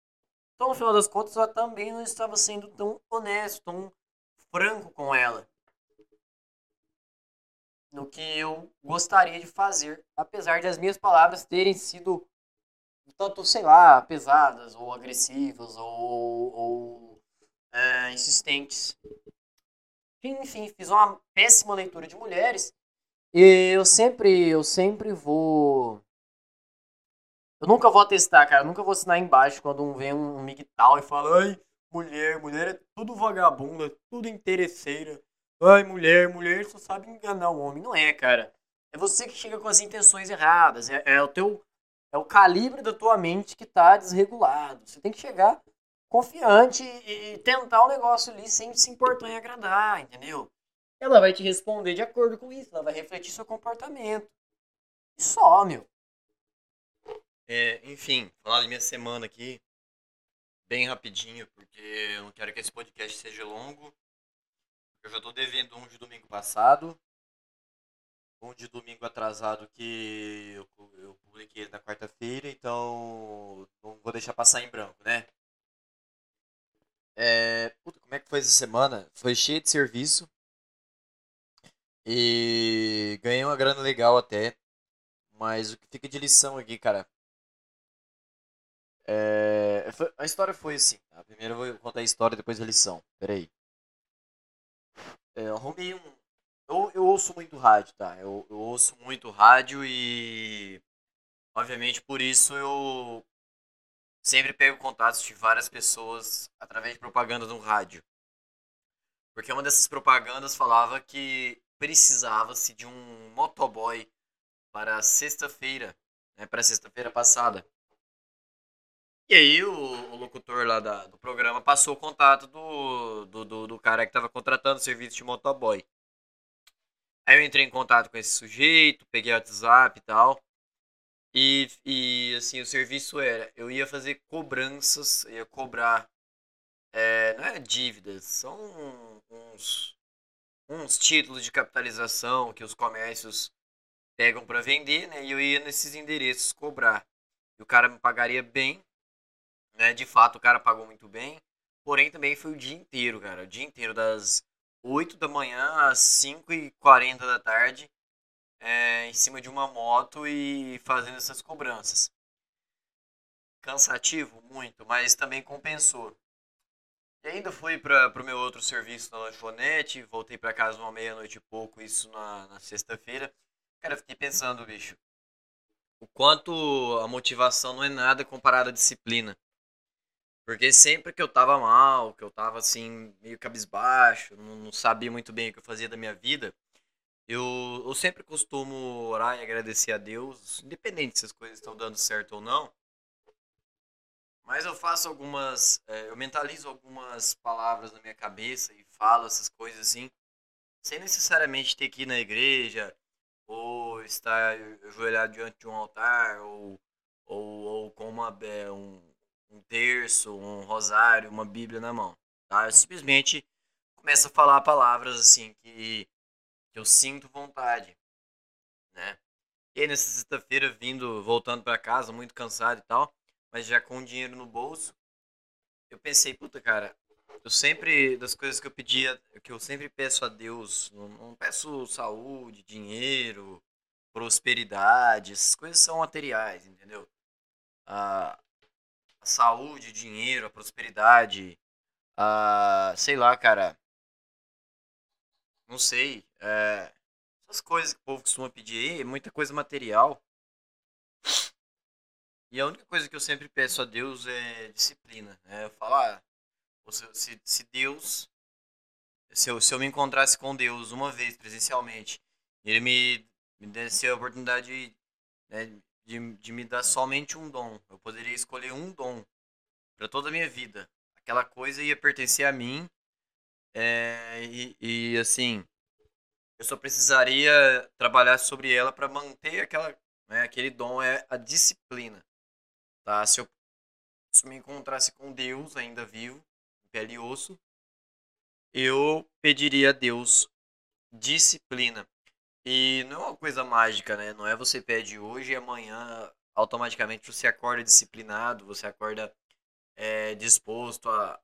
Então, no final das contas, eu também não estava sendo tão honesto, tão franco com ela. No que eu gostaria de fazer, apesar das minhas palavras terem sido tanto, sei lá, pesadas, ou agressivas, ou, ou é, insistentes. Enfim, fiz uma péssima leitura de mulheres. E eu sempre, eu sempre vou. Eu nunca vou atestar, cara. Eu nunca vou assinar embaixo quando um vem um migtal e fala: Ai, mulher, mulher é tudo vagabunda, tudo interesseira. Ai, mulher, mulher só sabe enganar o homem. Não é, cara. É você que chega com as intenções erradas. É, é o teu. É o calibre da tua mente que tá desregulado. Você tem que chegar confiante e, e tentar o negócio ali sem se importar em agradar, entendeu? Ela vai te responder de acordo com isso, ela vai refletir seu comportamento. E só, meu. É, enfim, falar da minha semana aqui, bem rapidinho, porque eu não quero que esse podcast seja longo. Eu já tô devendo um de domingo passado, um de domingo atrasado que eu, eu publiquei na quarta-feira, então não vou deixar passar em branco, né? É, puta, como é que foi essa semana? Foi cheia de serviço. E ganhei uma grana legal até. Mas o que fica de lição aqui, cara, é, a história foi assim. Tá? Primeiro eu vou contar a história, depois a lição. Peraí. É, eu arrumei um. Eu, eu ouço muito rádio, tá? Eu, eu ouço muito rádio e. Obviamente por isso eu sempre pego contatos de várias pessoas através de propaganda no rádio. Porque uma dessas propagandas falava que precisava-se de um motoboy para sexta-feira, né, para sexta-feira passada. E aí o, o locutor lá da- do programa passou o contato do, do, do, do cara que estava contratando o serviço de motoboy. Aí eu entrei em contato com esse sujeito, peguei o WhatsApp e tal. E, e assim, o serviço era, eu ia fazer cobranças, ia cobrar, é, não é dívidas, são uns, uns títulos de capitalização que os comércios pegam para vender, né? E eu ia nesses endereços cobrar. E o cara me pagaria bem, né? De fato, o cara pagou muito bem. Porém, também foi o dia inteiro, cara. O dia inteiro, das 8 da manhã às 5h40 da tarde, é, em cima de uma moto e fazendo essas cobranças. Cansativo? Muito, mas também compensou. E ainda fui para o meu outro serviço na lanchonete, voltei para casa uma meia-noite e pouco, isso na, na sexta-feira. Cara, fiquei pensando, bicho, o quanto a motivação não é nada comparado à disciplina. Porque sempre que eu tava mal, que eu tava assim, meio cabisbaixo, não, não sabia muito bem o que eu fazia da minha vida, eu, eu sempre costumo orar e agradecer a Deus, independente se as coisas estão dando certo ou não. Mas eu faço algumas. eh, eu mentalizo algumas palavras na minha cabeça e falo essas coisas assim, sem necessariamente ter que ir na igreja, ou estar ajoelhado diante de um altar, ou, ou, ou com uma, eh, um, um terço, um rosário, uma Bíblia na mão. Tá? Eu simplesmente começo a falar palavras assim que, que eu sinto vontade. Né? E aí nessa sexta-feira, vindo, voltando para casa, muito cansado e tal, mas já com dinheiro no bolso, eu pensei, puta, cara, eu sempre, das coisas que eu pedia, que eu sempre peço a Deus, não, não peço saúde, dinheiro, prosperidade, essas coisas são materiais, entendeu? A, a saúde, o dinheiro, a prosperidade, a, sei lá, cara, não sei, é, essas coisas que o povo costuma pedir muita coisa material. E a única coisa que eu sempre peço a Deus é disciplina. Né? Eu falo, ah, se, se Deus, se eu, se eu me encontrasse com Deus uma vez presencialmente, ele me, me desse a oportunidade né, de, de me dar somente um dom, eu poderia escolher um dom para toda a minha vida. Aquela coisa ia pertencer a mim. É, e, e assim, eu só precisaria trabalhar sobre ela para manter aquela, né, aquele dom é a disciplina. Tá? Se eu, se eu me encontrasse com Deus ainda vivo, pele e osso, eu pediria a Deus disciplina. E não é uma coisa mágica, né? Não é você pede hoje e amanhã automaticamente você acorda disciplinado, você acorda é, disposto a,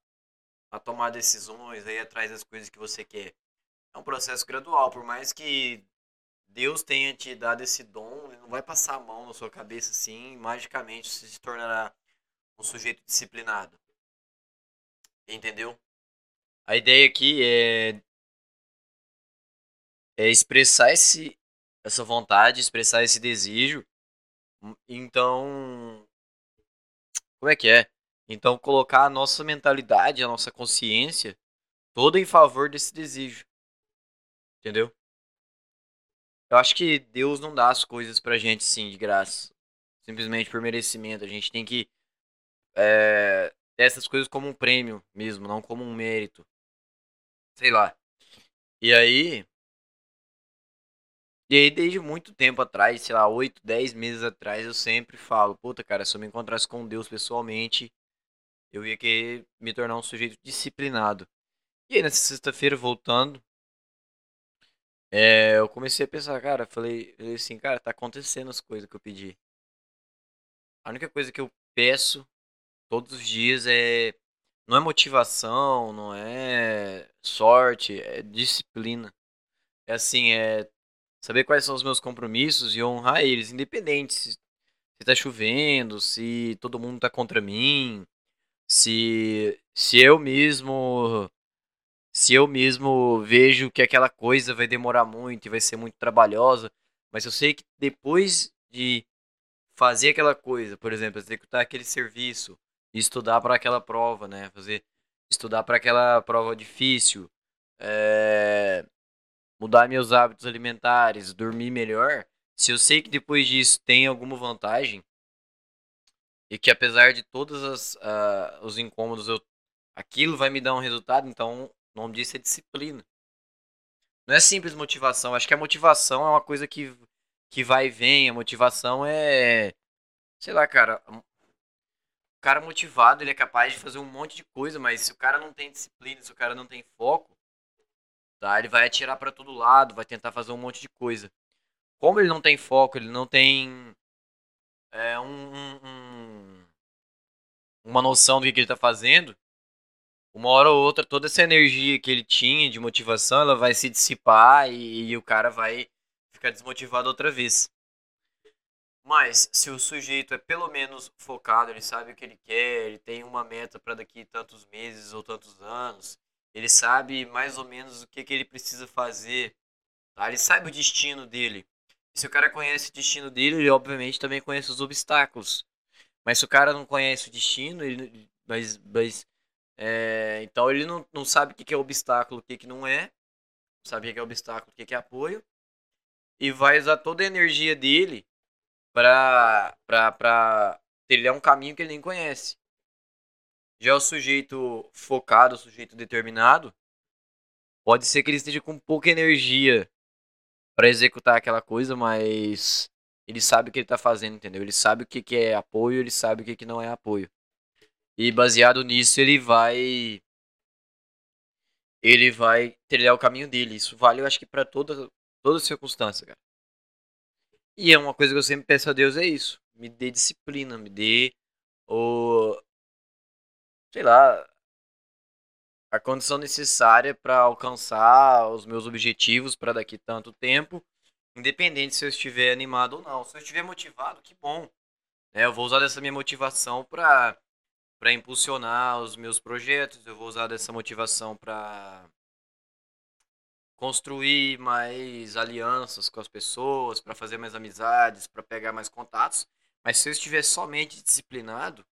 a tomar decisões, aí atrás das coisas que você quer. É um processo gradual, por mais que Deus tenha te dado esse dom, ele não vai passar a mão na sua cabeça assim, magicamente você se tornará um sujeito disciplinado. Entendeu? A ideia aqui é é expressar esse essa vontade, expressar esse desejo. Então, como é que é? Então colocar a nossa mentalidade, a nossa consciência toda em favor desse desejo. Entendeu? Eu acho que Deus não dá as coisas pra gente sim de graça. Simplesmente por merecimento. A gente tem que é, ter essas coisas como um prêmio mesmo, não como um mérito. Sei lá. E aí. E aí, desde muito tempo atrás, sei lá, 8, 10 meses atrás, eu sempre falo: Puta, cara, se eu me encontrasse com Deus pessoalmente, eu ia querer me tornar um sujeito disciplinado. E aí, nessa sexta-feira, voltando, é, eu comecei a pensar, cara, falei, falei assim, cara, tá acontecendo as coisas que eu pedi. A única coisa que eu peço todos os dias é. Não é motivação, não é sorte, é disciplina. É assim, é saber quais são os meus compromissos e honrar eles, independente se, se tá chovendo, se todo mundo tá contra mim, se, se eu mesmo se eu mesmo vejo que aquela coisa vai demorar muito e vai ser muito trabalhosa, mas eu sei que depois de fazer aquela coisa, por exemplo, executar aquele serviço, estudar para aquela prova, né, fazer estudar para aquela prova difícil, é, mudar meus hábitos alimentares, dormir melhor, se eu sei que depois disso tem alguma vantagem e que apesar de todos uh, os incômodos eu aquilo vai me dar um resultado, então o nome disso é disciplina. Não é simples motivação. Acho que a motivação é uma coisa que, que vai e vem. A motivação é. Sei lá, cara. O cara motivado, ele é capaz de fazer um monte de coisa, mas se o cara não tem disciplina, se o cara não tem foco, tá? Ele vai atirar para todo lado, vai tentar fazer um monte de coisa. Como ele não tem foco, ele não tem é, um, um, uma noção do que, que ele tá fazendo, uma hora ou outra, toda essa energia que ele tinha de motivação, ela vai se dissipar e, e o cara vai ficar desmotivado outra vez. Mas, se o sujeito é pelo menos focado, ele sabe o que ele quer, ele tem uma meta para daqui tantos meses ou tantos anos, ele sabe mais ou menos o que, que ele precisa fazer, tá? ele sabe o destino dele. Se o cara conhece o destino dele, ele obviamente também conhece os obstáculos. Mas se o cara não conhece o destino, ele, mas, mas é, então ele não, não sabe o que, é obstáculo, o que, que não é. Sabe o que é obstáculo, o que, que é apoio. E vai usar toda a energia dele pra, pra, pra trilhar um caminho que ele nem conhece. Já o sujeito focado, o sujeito determinado, pode ser que ele esteja com pouca energia para executar aquela coisa, mas ele sabe o que ele está fazendo, entendeu? Ele sabe o que, que é apoio, ele sabe o que, que não é apoio. E baseado nisso, ele vai. Ele vai trilhar o caminho dele. Isso vale, eu acho que para toda, toda circunstância, cara. E é uma coisa que eu sempre peço a Deus: é isso. Me dê disciplina, me dê o. sei lá, a condição necessária para alcançar os meus objetivos para daqui tanto tempo, independente se eu estiver animado ou não. Se eu estiver motivado, que bom. né? eu vou usar dessa minha motivação para para impulsionar os meus projetos, eu vou usar dessa motivação para construir mais alianças com as pessoas, para fazer mais amizades, para pegar mais contatos. Mas se eu estiver somente disciplinado,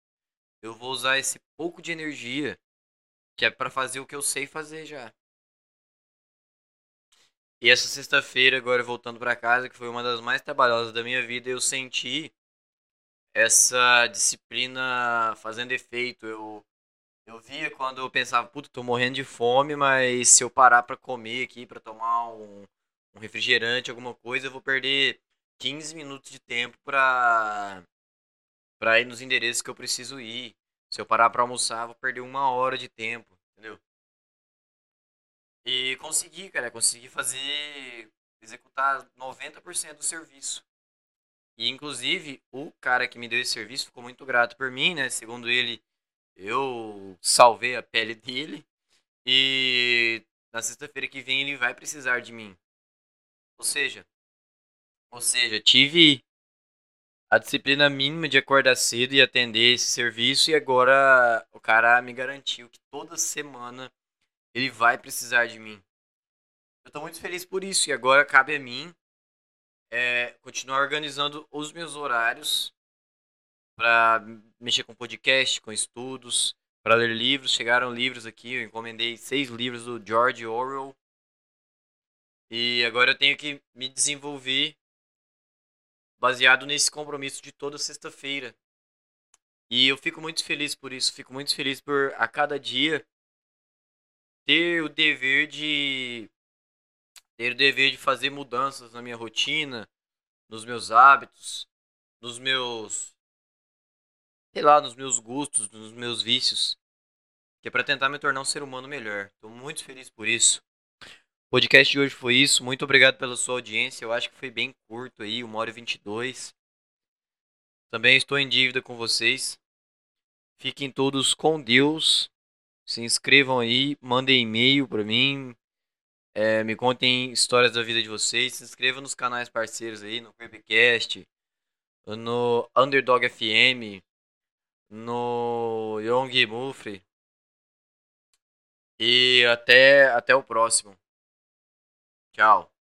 eu vou usar esse pouco de energia que é para fazer o que eu sei fazer já. E essa sexta-feira, agora voltando para casa, que foi uma das mais trabalhosas da minha vida, eu senti essa disciplina fazendo efeito. Eu eu via quando eu pensava, puta, tô morrendo de fome, mas se eu parar para comer aqui, para tomar um, um refrigerante, alguma coisa, eu vou perder 15 minutos de tempo para para ir nos endereços que eu preciso ir. Se eu parar para almoçar, vou perder uma hora de tempo, entendeu? E consegui, cara, consegui fazer, executar 90% do serviço. E inclusive, o cara que me deu esse serviço ficou muito grato por mim, né? Segundo ele, eu salvei a pele dele. E na sexta-feira que vem ele vai precisar de mim. Ou seja, ou seja, tive a disciplina mínima de acordar cedo e atender esse serviço e agora o cara me garantiu que toda semana ele vai precisar de mim. Eu tô muito feliz por isso e agora cabe a mim é, continuar organizando os meus horários para mexer com podcast, com estudos, para ler livros. Chegaram livros aqui, eu encomendei seis livros do George Orwell. E agora eu tenho que me desenvolver baseado nesse compromisso de toda sexta-feira. E eu fico muito feliz por isso, fico muito feliz por a cada dia ter o dever de ter o dever de fazer mudanças na minha rotina, nos meus hábitos, nos meus sei lá, nos meus gostos, nos meus vícios, que é para tentar me tornar um ser humano melhor. Estou muito feliz por isso. O podcast de hoje foi isso. Muito obrigado pela sua audiência. Eu acho que foi bem curto aí, 1 hora e 22. Também estou em dívida com vocês. Fiquem todos com Deus. Se inscrevam aí, mandem e-mail para mim. É, me contem histórias da vida de vocês. Se inscrevam nos canais parceiros aí, no Creepcast, no Underdog FM, no Young Mufri. E até, até o próximo. Tchau.